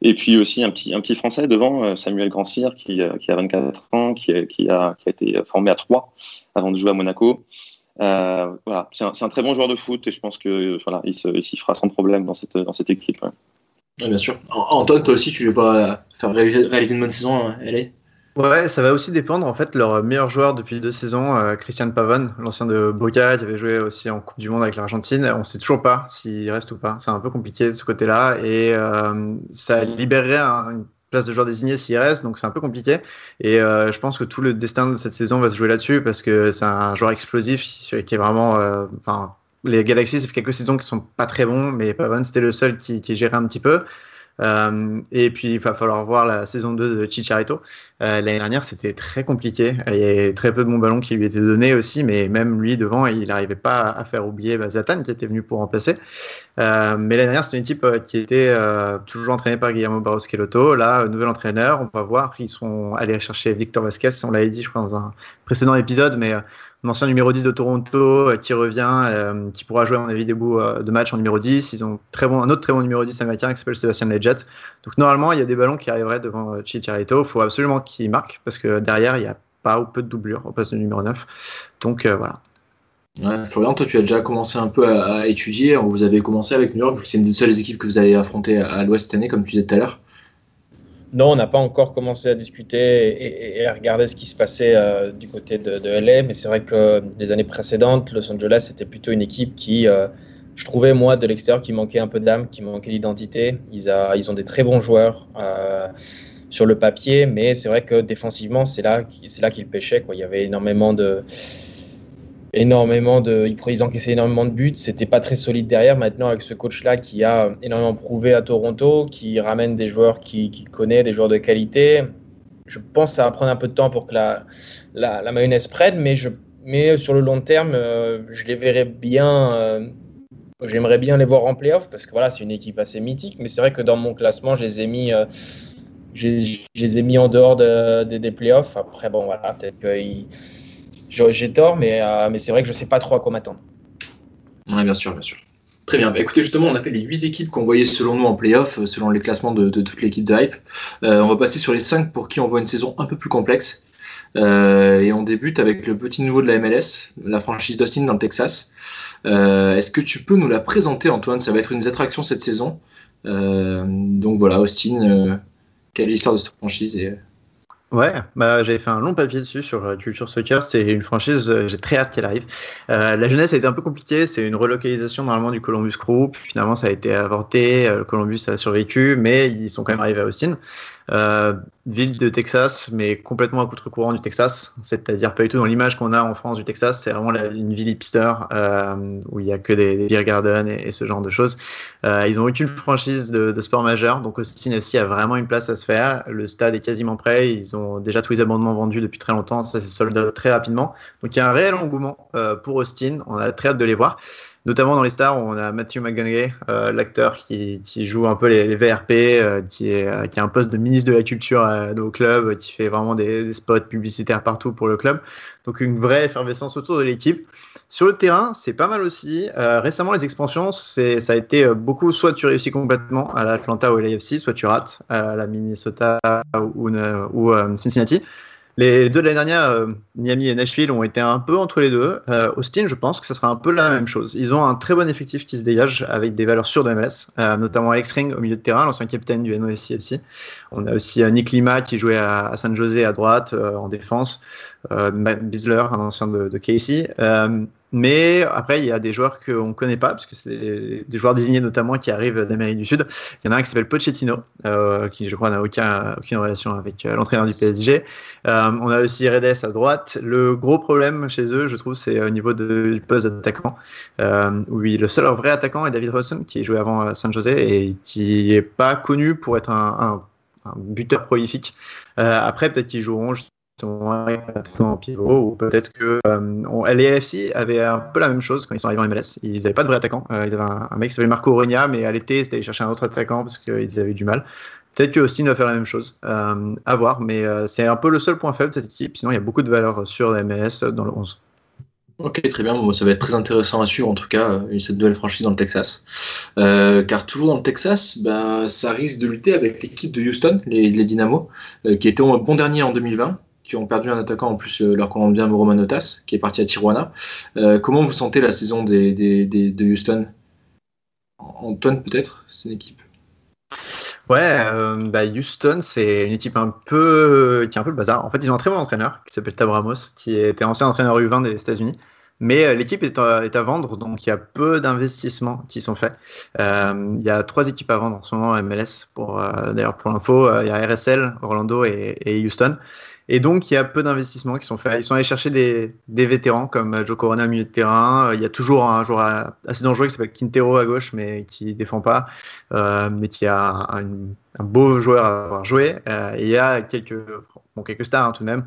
Et puis aussi un petit, un petit Français devant, euh, Samuel Grandcir, qui, euh, qui a 24 ans, qui, qui, a, qui a été formé à Troyes avant de jouer à Monaco. Euh, voilà, c'est un, un, très bon joueur de foot et je pense que voilà, il s'y fera sans problème dans cette, dans cette équipe. bien sûr. Antoine, toi aussi, tu veux pas faire réaliser une bonne saison à LA Ouais, ça va aussi dépendre. En fait, leur meilleur joueur depuis deux saisons, euh, Christian Pavon, l'ancien de Boca, qui avait joué aussi en Coupe du Monde avec l'Argentine, on ne sait toujours pas s'il reste ou pas. C'est un peu compliqué de ce côté-là. Et euh, ça libérerait une place de joueur désigné s'il reste, donc c'est un peu compliqué. Et euh, je pense que tout le destin de cette saison va se jouer là-dessus parce que c'est un joueur explosif qui est vraiment. Enfin, les Galaxies, ça fait quelques saisons qui sont pas très bons, mais Pavon, c'était le seul qui, qui gérait un petit peu. Euh, et puis, il va falloir voir la saison 2 de Chicharito. Euh, l'année dernière, c'était très compliqué. Il y avait très peu de bons ballons qui lui étaient donnés aussi, mais même lui, devant, il n'arrivait pas à faire oublier bah, Zlatan, qui était venu pour remplacer. Euh, mais l'année dernière, c'était une équipe qui était toujours entraînée par Guillermo Barros Queloto. Là, nouvel entraîneur, on va voir. Ils sont allés chercher Victor Vasquez, on l'avait dit, je crois, dans un précédent épisode, mais un ancien numéro 10 de Toronto qui revient, qui pourra jouer à mon avis des bouts de match en numéro 10. Ils ont très bon, un autre très bon numéro 10 américain qui s'appelle Sébastien Leggett. Donc normalement, il y a des ballons qui arriveraient devant Chicharito. Il faut absolument qu'il marque parce que derrière, il n'y a pas ou peu de doublure au poste de numéro 9. Donc voilà. Ouais, Florian, toi, tu as déjà commencé un peu à, étudier. Vous avez commencé avec New York, c'est une des seules équipes que vous allez affronter à, l'Ouest cette année, comme tu disais tout à l'heure. Non, on n'a pas encore commencé à discuter et, à regarder ce qui se passait euh, du côté de, LA, mais c'est vrai que les années précédentes, Los Angeles c'était plutôt une équipe qui, euh, je trouvais moi de l'extérieur, qui manquait un peu d'âme, qui manquait d'identité. Ils, ont des très bons joueurs euh, sur le papier, mais c'est vrai que défensivement, c'est là, là qu'ils pêchaient. Il y avait énormément de énormément de. Ils encaissaient énormément de buts. C'était pas très solide derrière. Maintenant, avec ce coach-là qui a énormément prouvé à Toronto, qui ramène des joueurs qu'il qui connaît, des joueurs de qualité, je pense que ça va prendre un peu de temps pour que la, la, mayonnaise prenne, mais, je, mais sur le long terme, euh, je les verrais bien. Euh, j'aimerais bien les voir en playoff parce que voilà, c'est une équipe assez mythique, mais c'est vrai que dans mon classement, je les ai mis. Euh, les ai mis en dehors de, des playoffs. Après, bon, voilà, peut-être qu'ils j'ai tort, mais, euh, mais c'est vrai que je ne sais pas trop à quoi m'attendre. Oui, bien sûr, bien sûr. Très bien. Bah, écoutez, justement, on a fait les 8 équipes qu'on voyait selon nous en playoff, euh, selon les classements de, toute l'équipe de Hype. Euh, on va passer sur les 5 pour qui on voit une saison un peu plus complexe. et on débute avec le petit nouveau de la MLS, la franchise d'Austin dans le Texas. Est-ce que tu peux nous la présenter, Antoine? Ça va être une des attractions cette saison. donc voilà, Austin, quelle est l'histoire de cette franchise Ouais, bah, j'avais fait un long papier dessus sur euh, Culture Soccer. C'est une franchise, euh, j'ai très hâte qu'elle arrive. Euh, la jeunesse a été un peu compliquée. C'est une relocalisation normalement du Columbus Group. Finalement, ça a été avorté. Le Columbus a survécu, mais ils sont quand même arrivés à Austin. Euh, ville de Texas, mais complètement à contre-courant du Texas, c'est-à-dire pas du tout dans l'image qu'on a en France du Texas. C'est vraiment une ville hipster euh, où il y a que des, beer gardens et, ce genre de choses. Euh, ils ont aucune franchise de, sport majeur, donc Austin FC a vraiment une place à se faire. Le stade est quasiment prêt. Ils ont déjà tous les abonnements vendus depuis très longtemps. Ça s'est soldé très rapidement. Donc il y a un réel engouement pour Austin. On a très hâte de les voir notamment dans les stars, on a Matthew McGonaghy, euh, l'acteur qui, joue un peu les, VRP, euh, qui, euh, qui a un poste de ministre de la culture au club, qui fait vraiment des, spots publicitaires partout pour le club. Donc une vraie effervescence autour de l'équipe. Sur le terrain, c'est pas mal aussi. récemment, les expansions, ça a été beaucoup, soit tu réussis complètement à l'Atlanta ou à l'AFC, soit tu rates à la Minnesota ou, ou Cincinnati. Les deux de l'année dernière, euh, Miami et Nashville, ont été un peu entre les deux. Euh, Austin, je pense que ça sera un peu la même chose. Ils ont un très bon effectif qui se dégage avec des valeurs sûres de MLS, euh, notamment Alex Ring au milieu de terrain, l'ancien capitaine du NYCFC. On a aussi Nick Lima qui jouait à, San José à droite en défense. Matt Bisler, un ancien de Casey. Mais après, il y a des joueurs qu'on ne connaît pas, parce que c'est des joueurs désignés notamment qui arrivent d'Amérique du Sud. Il y en a un qui s'appelle Pochettino, euh, qui je crois n'a aucun, aucune relation avec euh, l'entraîneur du PSG. Euh, on a aussi Redes à droite. Le gros problème chez eux, je trouve, c'est au niveau du poste d'attaquant. oui, le seul vrai attaquant est David Rawson, qui jouait avant San José et qui n'est pas connu pour être un, un buteur prolifique. après, peut-être qu'ils joueront en pivot, ou peut-être que euh, les LFC avaient un peu la même chose quand ils sont arrivés en MLS. Ils n'avaient pas de vrai attaquant. Euh, ils avaient un, mec qui s'appelait Marco Rogna, mais à l'été, c'était aller chercher un autre attaquant parce qu'ils avaient du mal. Peut-être que Austin va faire la même chose. Euh, à voir, mais c'est un peu le seul point faible de cette équipe. Sinon, il y a beaucoup de valeurs sur la MLS dans le 11. Ok, très bien. Bon, ça va être très intéressant à suivre, en tout cas, cette nouvelle franchise dans le Texas. car toujours dans le Texas, ben, ça risque de lutter avec l'équipe de Houston, les, les Dynamo, qui était bon dernier en 2020 qui ont perdu un attaquant en plus euh, leur Colombien Romanotas, qui est parti à Tijuana. Euh, comment vous sentez la saison des, de Houston? Antoine, peut-être C'est une équipe Ouais, euh, bah Houston, c'est une équipe un peu qui est un peu le bazar. En fait, ils ont un très bon entraîneur qui s'appelle Tab Ramos, qui était ancien entraîneur U20 des États-Unis. Mais l'équipe est, est, à vendre, donc il y a peu d'investissements qui sont faits. il y a trois équipes à vendre en ce moment MLS. Pour d'ailleurs pour l'info, il y a RSL, Orlando et Houston. Et donc, il y a peu d'investissements qui sont faits. Ils sont allés chercher des, vétérans comme euh, Joe Corona milieu de terrain. Il y a toujours un joueur assez dangereux qui s'appelle Quintero à gauche, mais qui défend pas, euh, mais qui a un, beau joueur à avoir joué. Euh, il y a quelques, bon, quelques stars hein, tout de même.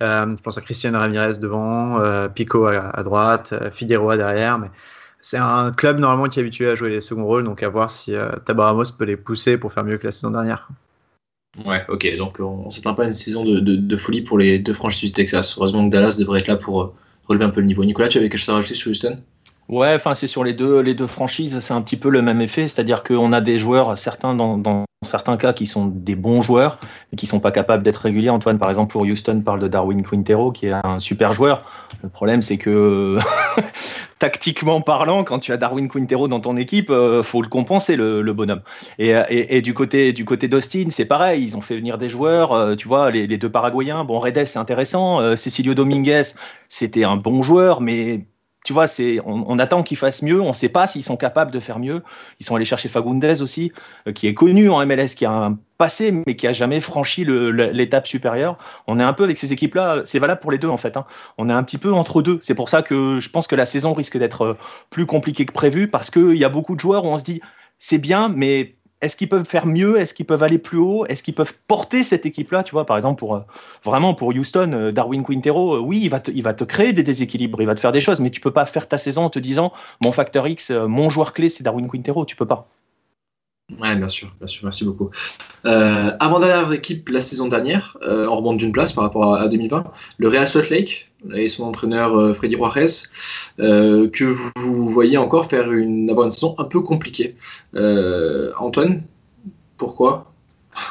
Euh, je pense à Christian Ramirez devant, euh, Pico à, à droite, Figueroa derrière. Mais c'est un club normalement qui est habitué à jouer les seconds rôles, donc à voir si Tabaramos peut les pousser pour faire mieux que la saison dernière. Ouais, ok, donc on, ne s'attend pas à une saison de, folie pour les deux franchises du Texas. Heureusement que Dallas devrait être là pour, relever un peu le niveau. Nicolas, tu avais quelque chose à rajouter sur Houston? Ouais, enfin c'est sur les deux les deux franchises, c'est un petit peu le même effet, c'est-à-dire qu'on a des joueurs, certains dans, certains cas qui sont des bons joueurs et qui sont pas capables d'être réguliers. Antoine, par exemple, pour Houston, parle de Darwin Quintero qui est un super joueur. Le problème, c'est que <laughs> tactiquement parlant, quand tu as Darwin Quintero dans ton équipe, euh, faut le compenser le, bonhomme. Et, du côté du côté d'Austin, c'est pareil. Ils ont fait venir des joueurs. Euh, tu vois, les, les, deux Paraguayens. Bon, Redes, c'est intéressant. Euh, Cecilio Dominguez, c'était un bon joueur, mais tu vois, c'est, on, attend qu'ils fassent mieux. On ne sait pas s'ils sont capables de faire mieux. Ils sont allés chercher Fagundes aussi, euh, qui est connu en MLS, qui a un passé, mais qui a jamais franchi l'étape supérieure. On est un peu avec ces équipes-là. C'est valable pour les deux en fait. Hein. On est un petit peu entre deux. C'est pour ça que je pense que la saison risque d'être euh, plus compliquée que prévu parce qu'il y a beaucoup de joueurs où on se dit c'est bien, mais est-ce qu'ils peuvent faire mieux? Est-ce qu'ils peuvent aller plus haut? Est-ce qu'ils peuvent porter cette équipe-là? Tu vois, par exemple, pour, euh, vraiment pour Houston, euh, Darwin Quintero, euh, oui, il va, te, il va te créer des déséquilibres, il va te faire des choses, mais tu peux pas faire ta saison en te disant mon facteur X, mon joueur clé, c'est Darwin Quintero. Tu peux pas. Ouais, bien sûr, bien sûr, merci beaucoup. Avant-dernière équipe la saison dernière, en remonte d'une place par rapport à, à, 2020, le Real Salt Lake et son entraîneur euh, Freddy Juarez, que vous, voyez encore faire une saison un peu compliquée. Antoine, pourquoi?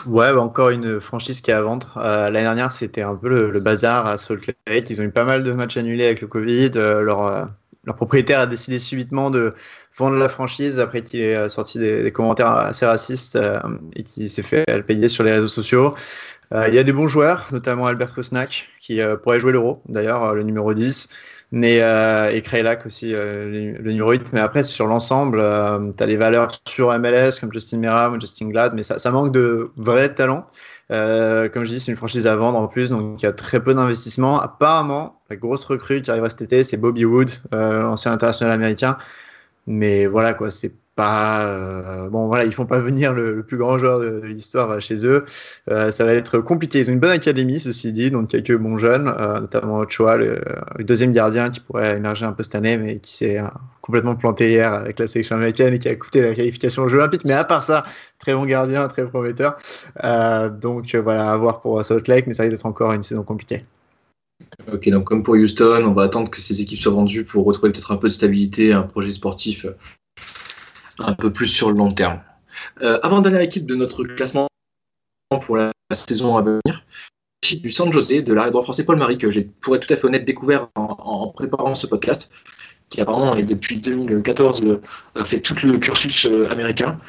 Ouais, bah encore une franchise qui est à vendre. L'année dernière, c'était un peu le, bazar à Salt Lake. Ils ont eu pas mal de matchs annulés avec le Covid. leur, propriétaire a décidé subitement de vendre la franchise après qu'il ait sorti des, des, commentaires assez racistes euh, et qui s'est fait payer sur les réseaux sociaux. Euh, il y a des bons joueurs, notamment Albert Rusnak, qui euh, pourrait jouer l'Euro, d'ailleurs, le numéro 10. Mais, et Kreilak aussi, le, numéro 8. Mais après, sur l'ensemble, tu as les valeurs sur MLS comme Justin Meram Justin Glad, mais ça, manque de vrais talents. Euh, comme je dis, c'est une franchise à vendre en plus, donc il y a très peu d'investissement. Apparemment, la grosse recrue qui arrivera cet été, c'est Bobby Wood, euh, l'ancien international américain. Mais voilà, quoi, c'est pas. Euh, bon, voilà, ils font pas venir le, plus grand joueur de, l'histoire chez eux. Euh, ça va être compliqué. Ils ont une bonne académie, ceci dit, donc quelques bons jeunes, euh, notamment Ochoa, le, le, deuxième gardien qui pourrait émerger un peu cette année, mais qui s'est complètement planté hier avec la sélection américaine et qui a coûté la qualification aux Jeux Olympiques. Mais à part ça, très bon gardien, très prometteur. donc voilà, à voir pour Salt Lake, mais ça risque d'être encore une saison compliquée. Ok, donc comme pour Houston, on va attendre que ces équipes soient vendues pour retrouver peut-être un peu de stabilité, un projet sportif un peu plus sur le long terme. Euh, avant dernière équipe de notre classement pour la saison à venir, du San José de l'arrêt droit français Paul Marie, que j'ai, pour être tout à fait honnête, découvert en, préparant ce podcast, qui apparemment est depuis 2014 a fait tout le cursus euh, américain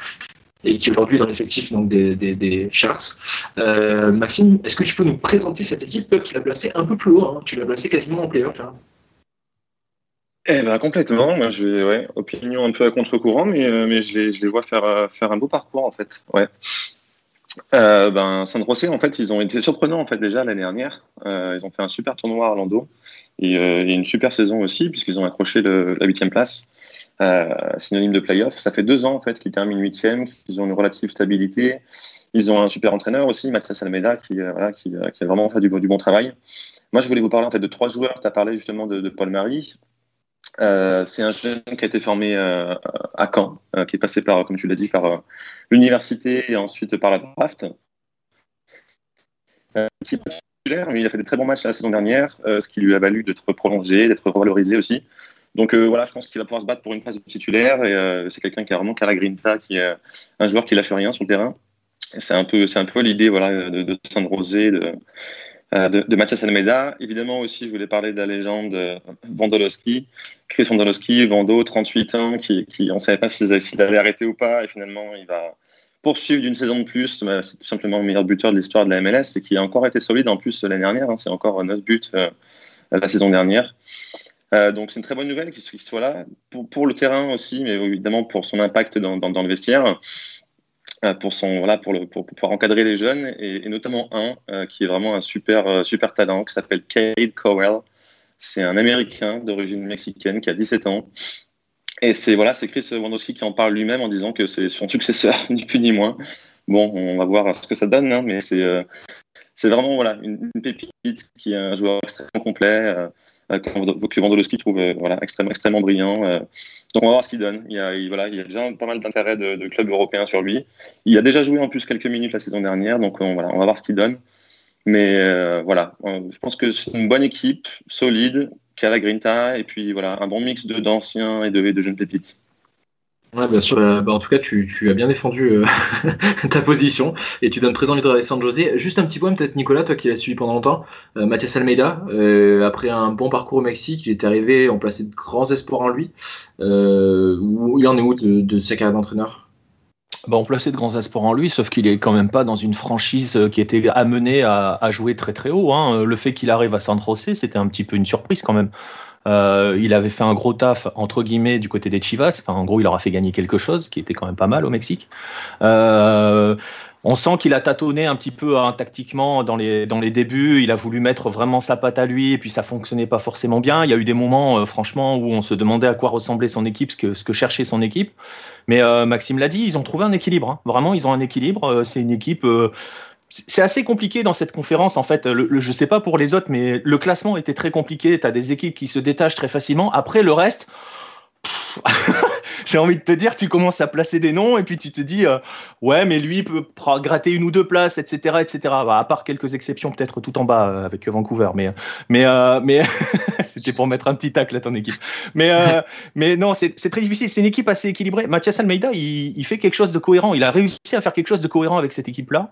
et qui aujourd'hui est dans l'effectif des, des, Sharks. Euh, Maxime, est-ce que tu peux nous présenter cette équipe qui l'a placée un peu plus haut hein? Tu l'as placée quasiment en playoff. Hein? Eh ben, complètement. Ouais, opinion un peu à contre-courant, mais, euh, mais je, les, vois faire, faire un beau parcours, en fait. Ouais. Euh, ben, San José, en fait, ils ont été surprenants, en fait, déjà l'année dernière. Euh, ils ont fait un super tournoi à Orlando et, euh, une super saison aussi, puisqu'ils ont accroché le, la huitième place, euh, synonyme de playoff. Ça fait deux ans, en fait, qu'ils terminent huitième, qu'ils ont une relative stabilité. Ils ont un super entraîneur aussi, Mathias Almeida, qui, qui, a vraiment fait du, bon travail. Moi, je voulais vous parler, en fait, de trois joueurs. Tu as parlé justement de Paul Marie. Euh, c'est un jeune qui a été formé euh, à Caen, euh, qui est passé par, comme tu l'as dit, par l'université et ensuite par la draft. qui il a fait des très bons matchs la saison dernière, ce qui lui a valu d'être prolongé, d'être revalorisé aussi. Donc voilà, je pense qu'il va pouvoir se battre pour une place de titulaire et c'est quelqu'un qui a vraiment Grinta, qui est un joueur qui lâche rien sur le terrain. C'est un peu, c'est un peu l'idée voilà de, de San de, de Mathias Almeida. Évidemment aussi, je voulais parler de la légende Vandolowski, Chris Vandolowski, Vando, 38 ans, qui, on ne savait pas s'il allait arrêter ou pas, et finalement, il va poursuivre d'une saison de plus. C'est tout simplement le meilleur buteur de l'histoire de la MLS, et qui a encore été solide en plus l'année dernière. Hein, c'est encore 9 buts euh, la saison dernière. Euh, donc c'est une très bonne nouvelle qu'il soit là, pour, le terrain aussi, mais évidemment pour son impact dans, dans le vestiaire pour son voilà pour, le, pour, pouvoir encadrer les jeunes et, notamment un euh, qui est vraiment un super euh, super talent qui s'appelle Cade Cowell. C'est un Américain d'origine mexicaine qui a 17 ans. Et c'est voilà, Chris Wondowski qui en parle lui-même en disant que c'est son successeur, <laughs> ni plus ni moins. Bon, on va voir ce que ça donne, hein, mais c'est euh, vraiment voilà une, pépite qui est un joueur extrêmement complet que Wondolowski trouve voilà, extrêmement, extrêmement brillant. Donc on va voir ce qu'il donne. Il y, a, déjà pas mal d'intérêt de, clubs européens sur lui. Il a déjà joué en plus quelques minutes la saison dernière, donc on, va voir ce qu'il donne. Mais euh, voilà, je pense que c'est une bonne équipe, solide, qui a la grinta, et puis voilà, un bon mix d'anciens et de, de jeunes pépites. Ouais, bien sûr. Bah, en tout cas, tu, as bien défendu euh, <laughs> ta position et tu donnes très envie de San José. Juste un petit point, peut-être, Nicolas, toi qui l'as suivi pendant longtemps. Euh, Mathias Almeida, euh, après un bon parcours au Mexique, il est arrivé, on plaçait de grands espoirs en lui. il en est où de, sa carrière d'entraîneur? Bah, on plaçait de grands espoirs en lui, sauf qu'il est quand même pas dans une franchise qui était amenée à, à jouer très très haut. Hein. Le fait qu'il arrive à San José, c'était un petit peu une surprise quand même. Euh, il avait fait un gros taf, entre guillemets, du côté des Chivas. En gros, il leur a fait gagner quelque chose, qui était quand même pas mal au Mexique. Euh, on sent qu'il a tâtonné un petit peu hein, tactiquement dans les, dans les débuts. Il a voulu mettre vraiment sa patte à lui et puis ça fonctionnait pas forcément bien. Il y a eu des moments, euh, franchement, où on se demandait à quoi ressemblait son équipe, ce que, ce que cherchait son équipe. Mais Maxime l'a dit, ils ont trouvé un équilibre. Hein. Vraiment, ils ont un équilibre. C'est une équipe c'est assez compliqué dans cette conférence en fait. Le, ne je sais pas pour les autres, mais le classement était très compliqué. Tu as des équipes qui se détachent très facilement. Après le reste, <laughs> j'ai envie de te dire, tu commences à placer des noms et puis tu te dis, euh, ouais, mais lui peut gratter une ou deux places, etc., etc. Bah, à part quelques exceptions, peut-être tout en bas euh, avec Vancouver, mais mais euh, mais <laughs> c'était pour mettre un petit tacle à ton équipe. Mais <laughs> mais non, c'est très difficile. C'est une équipe assez équilibrée. Mathias Almeida, il, il fait quelque chose de cohérent. Il a réussi à faire quelque chose de cohérent avec cette équipe-là.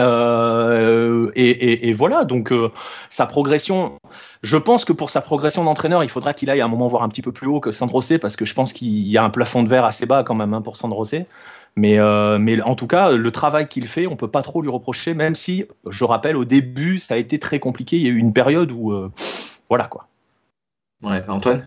Euh, et, voilà, donc euh, sa progression, je pense que pour sa progression d'entraîneur, il faudra qu'il aille à un moment voir un petit peu plus haut que Sandrosé, parce que je pense qu'il y a un plafond de verre assez bas quand même hein, pour Sandrosé. Mais, euh, mais en tout cas, le travail qu'il fait, on peut pas trop lui reprocher, même si, je rappelle, au début, ça a été très compliqué. Il y a eu une période où, voilà quoi. Ouais, Antoine?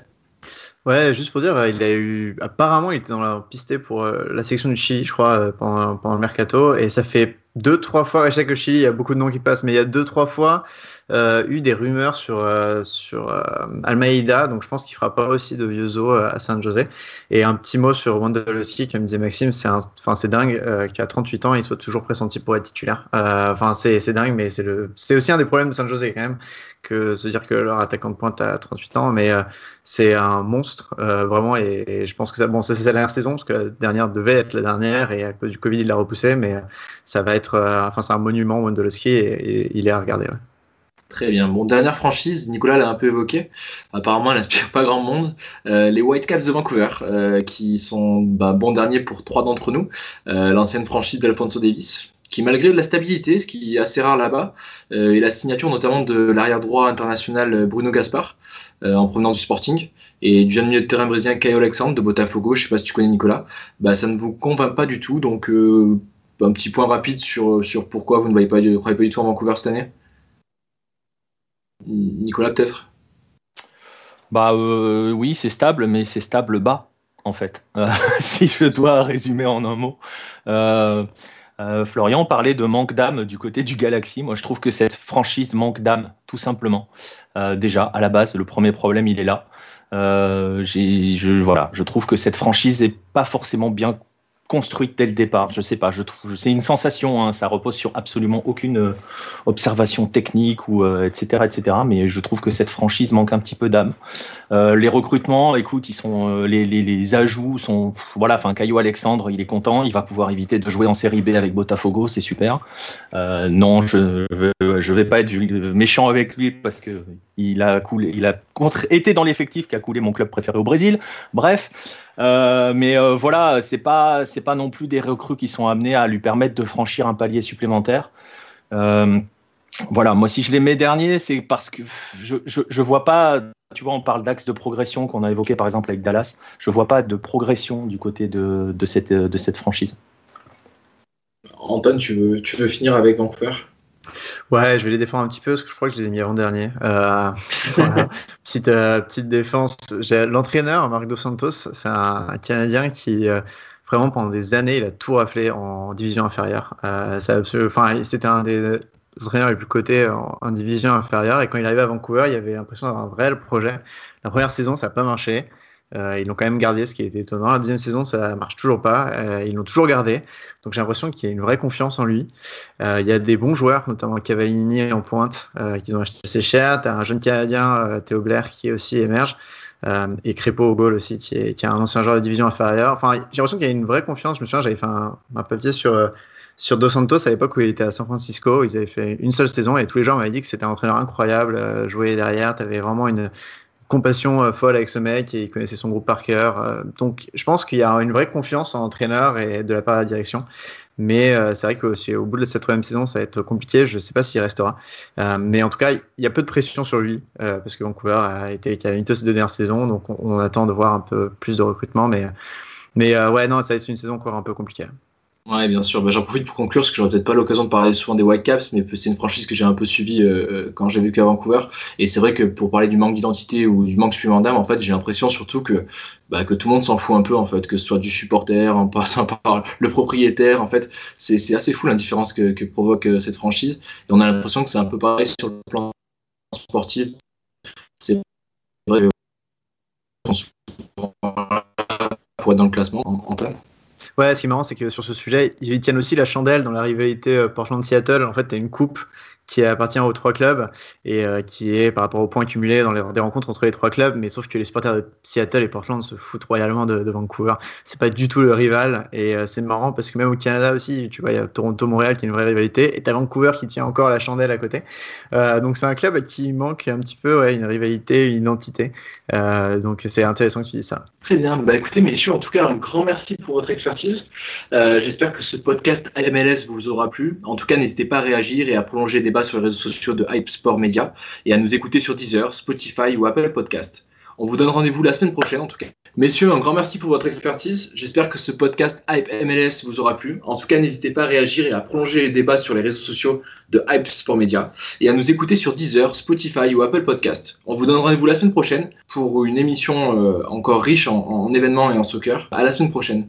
Ouais, juste pour dire, il a eu. Apparemment, il était dans la piste pour la section du Chili, je crois, pendant, pendant le mercato. Et ça fait deux, trois fois, à chaque Chili, il y a beaucoup de noms qui passent, mais il y a deux, trois fois eu des rumeurs sur, euh, sur euh, donc je pense qu'il fera pas aussi de vieux os à San José. Et un petit mot sur Wondolowski, comme disait Maxime, c'est enfin c'est dingue qu'à 38 ans, il soit toujours pressenti pour être titulaire. Enfin, c'est dingue, mais c'est aussi un des problèmes de San José quand même, que se dire que leur attaquant de pointe a 38 ans, mais c'est un monstre vraiment. Et, je pense que ça, bon, c'est la dernière saison parce que la dernière devait être la dernière et à cause du Covid il l'a repoussé, mais ça va être, enfin c'est un monument Wondolowski et, et, il est à regarder. Très bien. Bon, dernière franchise, Nicolas l'a un peu évoqué. Apparemment, elle n'inspire pas grand monde. Euh, les Whitecaps de Vancouver, euh, qui sont bah, bons derniers pour trois d'entre nous. Euh, l'ancienne franchise d'Alfonso Davis, qui malgré la stabilité, ce qui est assez rare là-bas, et la signature notamment de l'arrière droit international Bruno Gaspar, en provenance du Sporting, et du jeune milieu de terrain brésilien Caio Alexandre de Botafogo, je ne sais pas si tu connais Nicolas, bah, ça ne vous convainc pas du tout. Donc, un petit point rapide sur, sur pourquoi vous ne voyez pas, croyez pas du tout en Vancouver cette année? Nicolas, peut-être? Bah euh, oui, c'est stable, mais c'est stable bas, en fait. Euh, <laughs> si je dois résumer en un mot. Euh, Florian parlait de manque d'âme du côté du Galaxy. Moi, je trouve que cette franchise manque d'âme, tout simplement. déjà, à la base, le premier problème, il est là. je, trouve que cette franchise n'est pas forcément bien construite dès le départ. Je sais pas, je trouve, c'est une sensation. Hein, ça repose sur absolument aucune euh, observation technique ou etc., euh, etc. Mais je trouve que cette franchise manque un petit peu d'âme. Euh, les recrutements, écoute, ils sont, les, les, les, ajouts sont, voilà. Enfin, Caillou Alexandre, il est content, il va pouvoir éviter de jouer en série B avec Botafogo, c'est super. non, je, je vais pas être méchant avec lui parce que il a coulé, il a été dans l'effectif qui a coulé mon club préféré au Brésil. Bref. Euh, mais euh, voilà, c'est pas c'est pas non plus des recrues qui sont amenés à lui permettre de franchir un palier supplémentaire. Euh, voilà, moi si je les mets derniers, c'est parce que je, je, vois pas. Tu vois, on parle d'axe de progression qu'on a évoqué par exemple avec Dallas. Je vois pas de progression du côté de, de cette de cette franchise. Antoine, tu veux tu veux finir avec Vancouver? Ouais, je vais les défendre un petit peu parce que je crois que je les ai mis avant-dernier. Euh, <laughs> petite, euh, petite défense. L'entraîneur, Marc Dos Santos, c'est un, Canadien qui, euh, vraiment, pendant des années, il a tout raflé en division inférieure. C'était un des entraîneurs les plus cotés en, division inférieure. Et quand il arrivait à Vancouver, il avait l'impression d'avoir un vrai projet. La première saison, ça n'a pas marché. Euh, ils l'ont quand même gardé, ce qui était étonnant. La deuxième saison, ça marche toujours pas. Euh, ils l'ont toujours gardé. Donc j'ai l'impression qu'il y a une vraie confiance en lui. Euh, il y a des bons joueurs, notamment Cavallini en pointe, qu'ils ont acheté assez cher. Tu as un jeune Canadien, Théo Blair, qui aussi émerge. et Crépeau au goal aussi, qui est, qui est, un ancien joueur de division inférieure. Enfin, j'ai l'impression qu'il y a une vraie confiance. Je me souviens, j'avais fait un, papier sur, sur Dos Santos à l'époque où il était à San Francisco. Ils avaient fait une seule saison et tous les gens m'avaient dit que c'était un entraîneur incroyable, jouer derrière. Tu avais vraiment une, compassion folle avec ce mec et il connaissait son groupe par cœur. donc je pense qu'il y a une vraie confiance en l'entraîneur et de la part de la direction. Mais c'est vrai qu'au bout de cette troisième saison, ça va être compliqué. Je ne sais pas s'il restera. mais en tout cas, il y a peu de pression sur lui parce que Vancouver a été calamiteux ces deux dernières saisons. Donc on, on, attend de voir un peu plus de recrutement. Mais, mais ouais, non, ça va être une saison encore un peu compliquée. Ouais, bien sûr. Bah, J'en profite pour conclure, parce que j'aurais peut-être pas l'occasion de parler souvent des Whitecaps, mais c'est une franchise que j'ai un peu suivie euh, euh, quand j'ai vécu à Vancouver. Et c'est vrai que pour parler du manque d'identité ou du manque supplémentaire d'âme, en fait, j'ai l'impression surtout que, bah, que tout le monde s'en fout un peu, en fait, que ce soit du supporter, en passant <laughs> par le propriétaire. En fait, c'est assez fou l'indifférence que, que, provoque euh, cette franchise. Et on a l'impression que c'est un peu pareil sur le plan sportif. C'est vrai pour être dans le classement en, en Ouais, ce qui est marrant, c'est que sur ce sujet, ils tiennent aussi la chandelle dans la rivalité euh, Portland-Seattle. En fait, tu as une coupe qui appartient aux trois clubs et euh, qui est par rapport aux points cumulés dans les des rencontres entre les trois clubs, mais sauf que les supporters de Seattle et Portland se foutent royalement de, de Vancouver. C'est pas du tout le rival et euh, c'est marrant parce que même au Canada aussi, tu vois, il y a Toronto-Montréal qui est une vraie rivalité et t'as Vancouver qui tient encore la chandelle à côté. Donc c'est un club qui manque un petit peu une rivalité, une identité. Donc c'est intéressant que tu dises ça. Très bien. Bah, écoutez, messieurs, en tout cas, un grand merci pour votre expertise. Euh, J'espère que ce podcast MLS vous aura plu. En tout cas, n'hésitez pas à réagir et à prolonger les débats sur les réseaux sociaux de Hype Sport Media et à nous écouter sur Deezer, Spotify ou Apple Podcast. On vous donne rendez-vous la semaine prochaine en tout cas. Messieurs, un grand merci pour votre expertise. J'espère que ce podcast Hype MLS vous aura plu. En tout cas, n'hésitez pas à réagir et à prolonger les débats sur les réseaux sociaux de Hype Sport Media et à nous écouter sur Deezer, Spotify ou Apple Podcast. On vous donne rendez-vous la semaine prochaine pour une émission euh, encore riche en, en, événements et en soccer. À la semaine prochaine.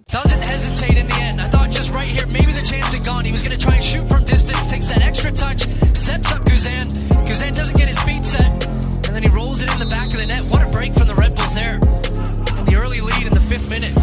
It in the back of the net. What a break from the Red Bulls there. The early lead in the fifth minute.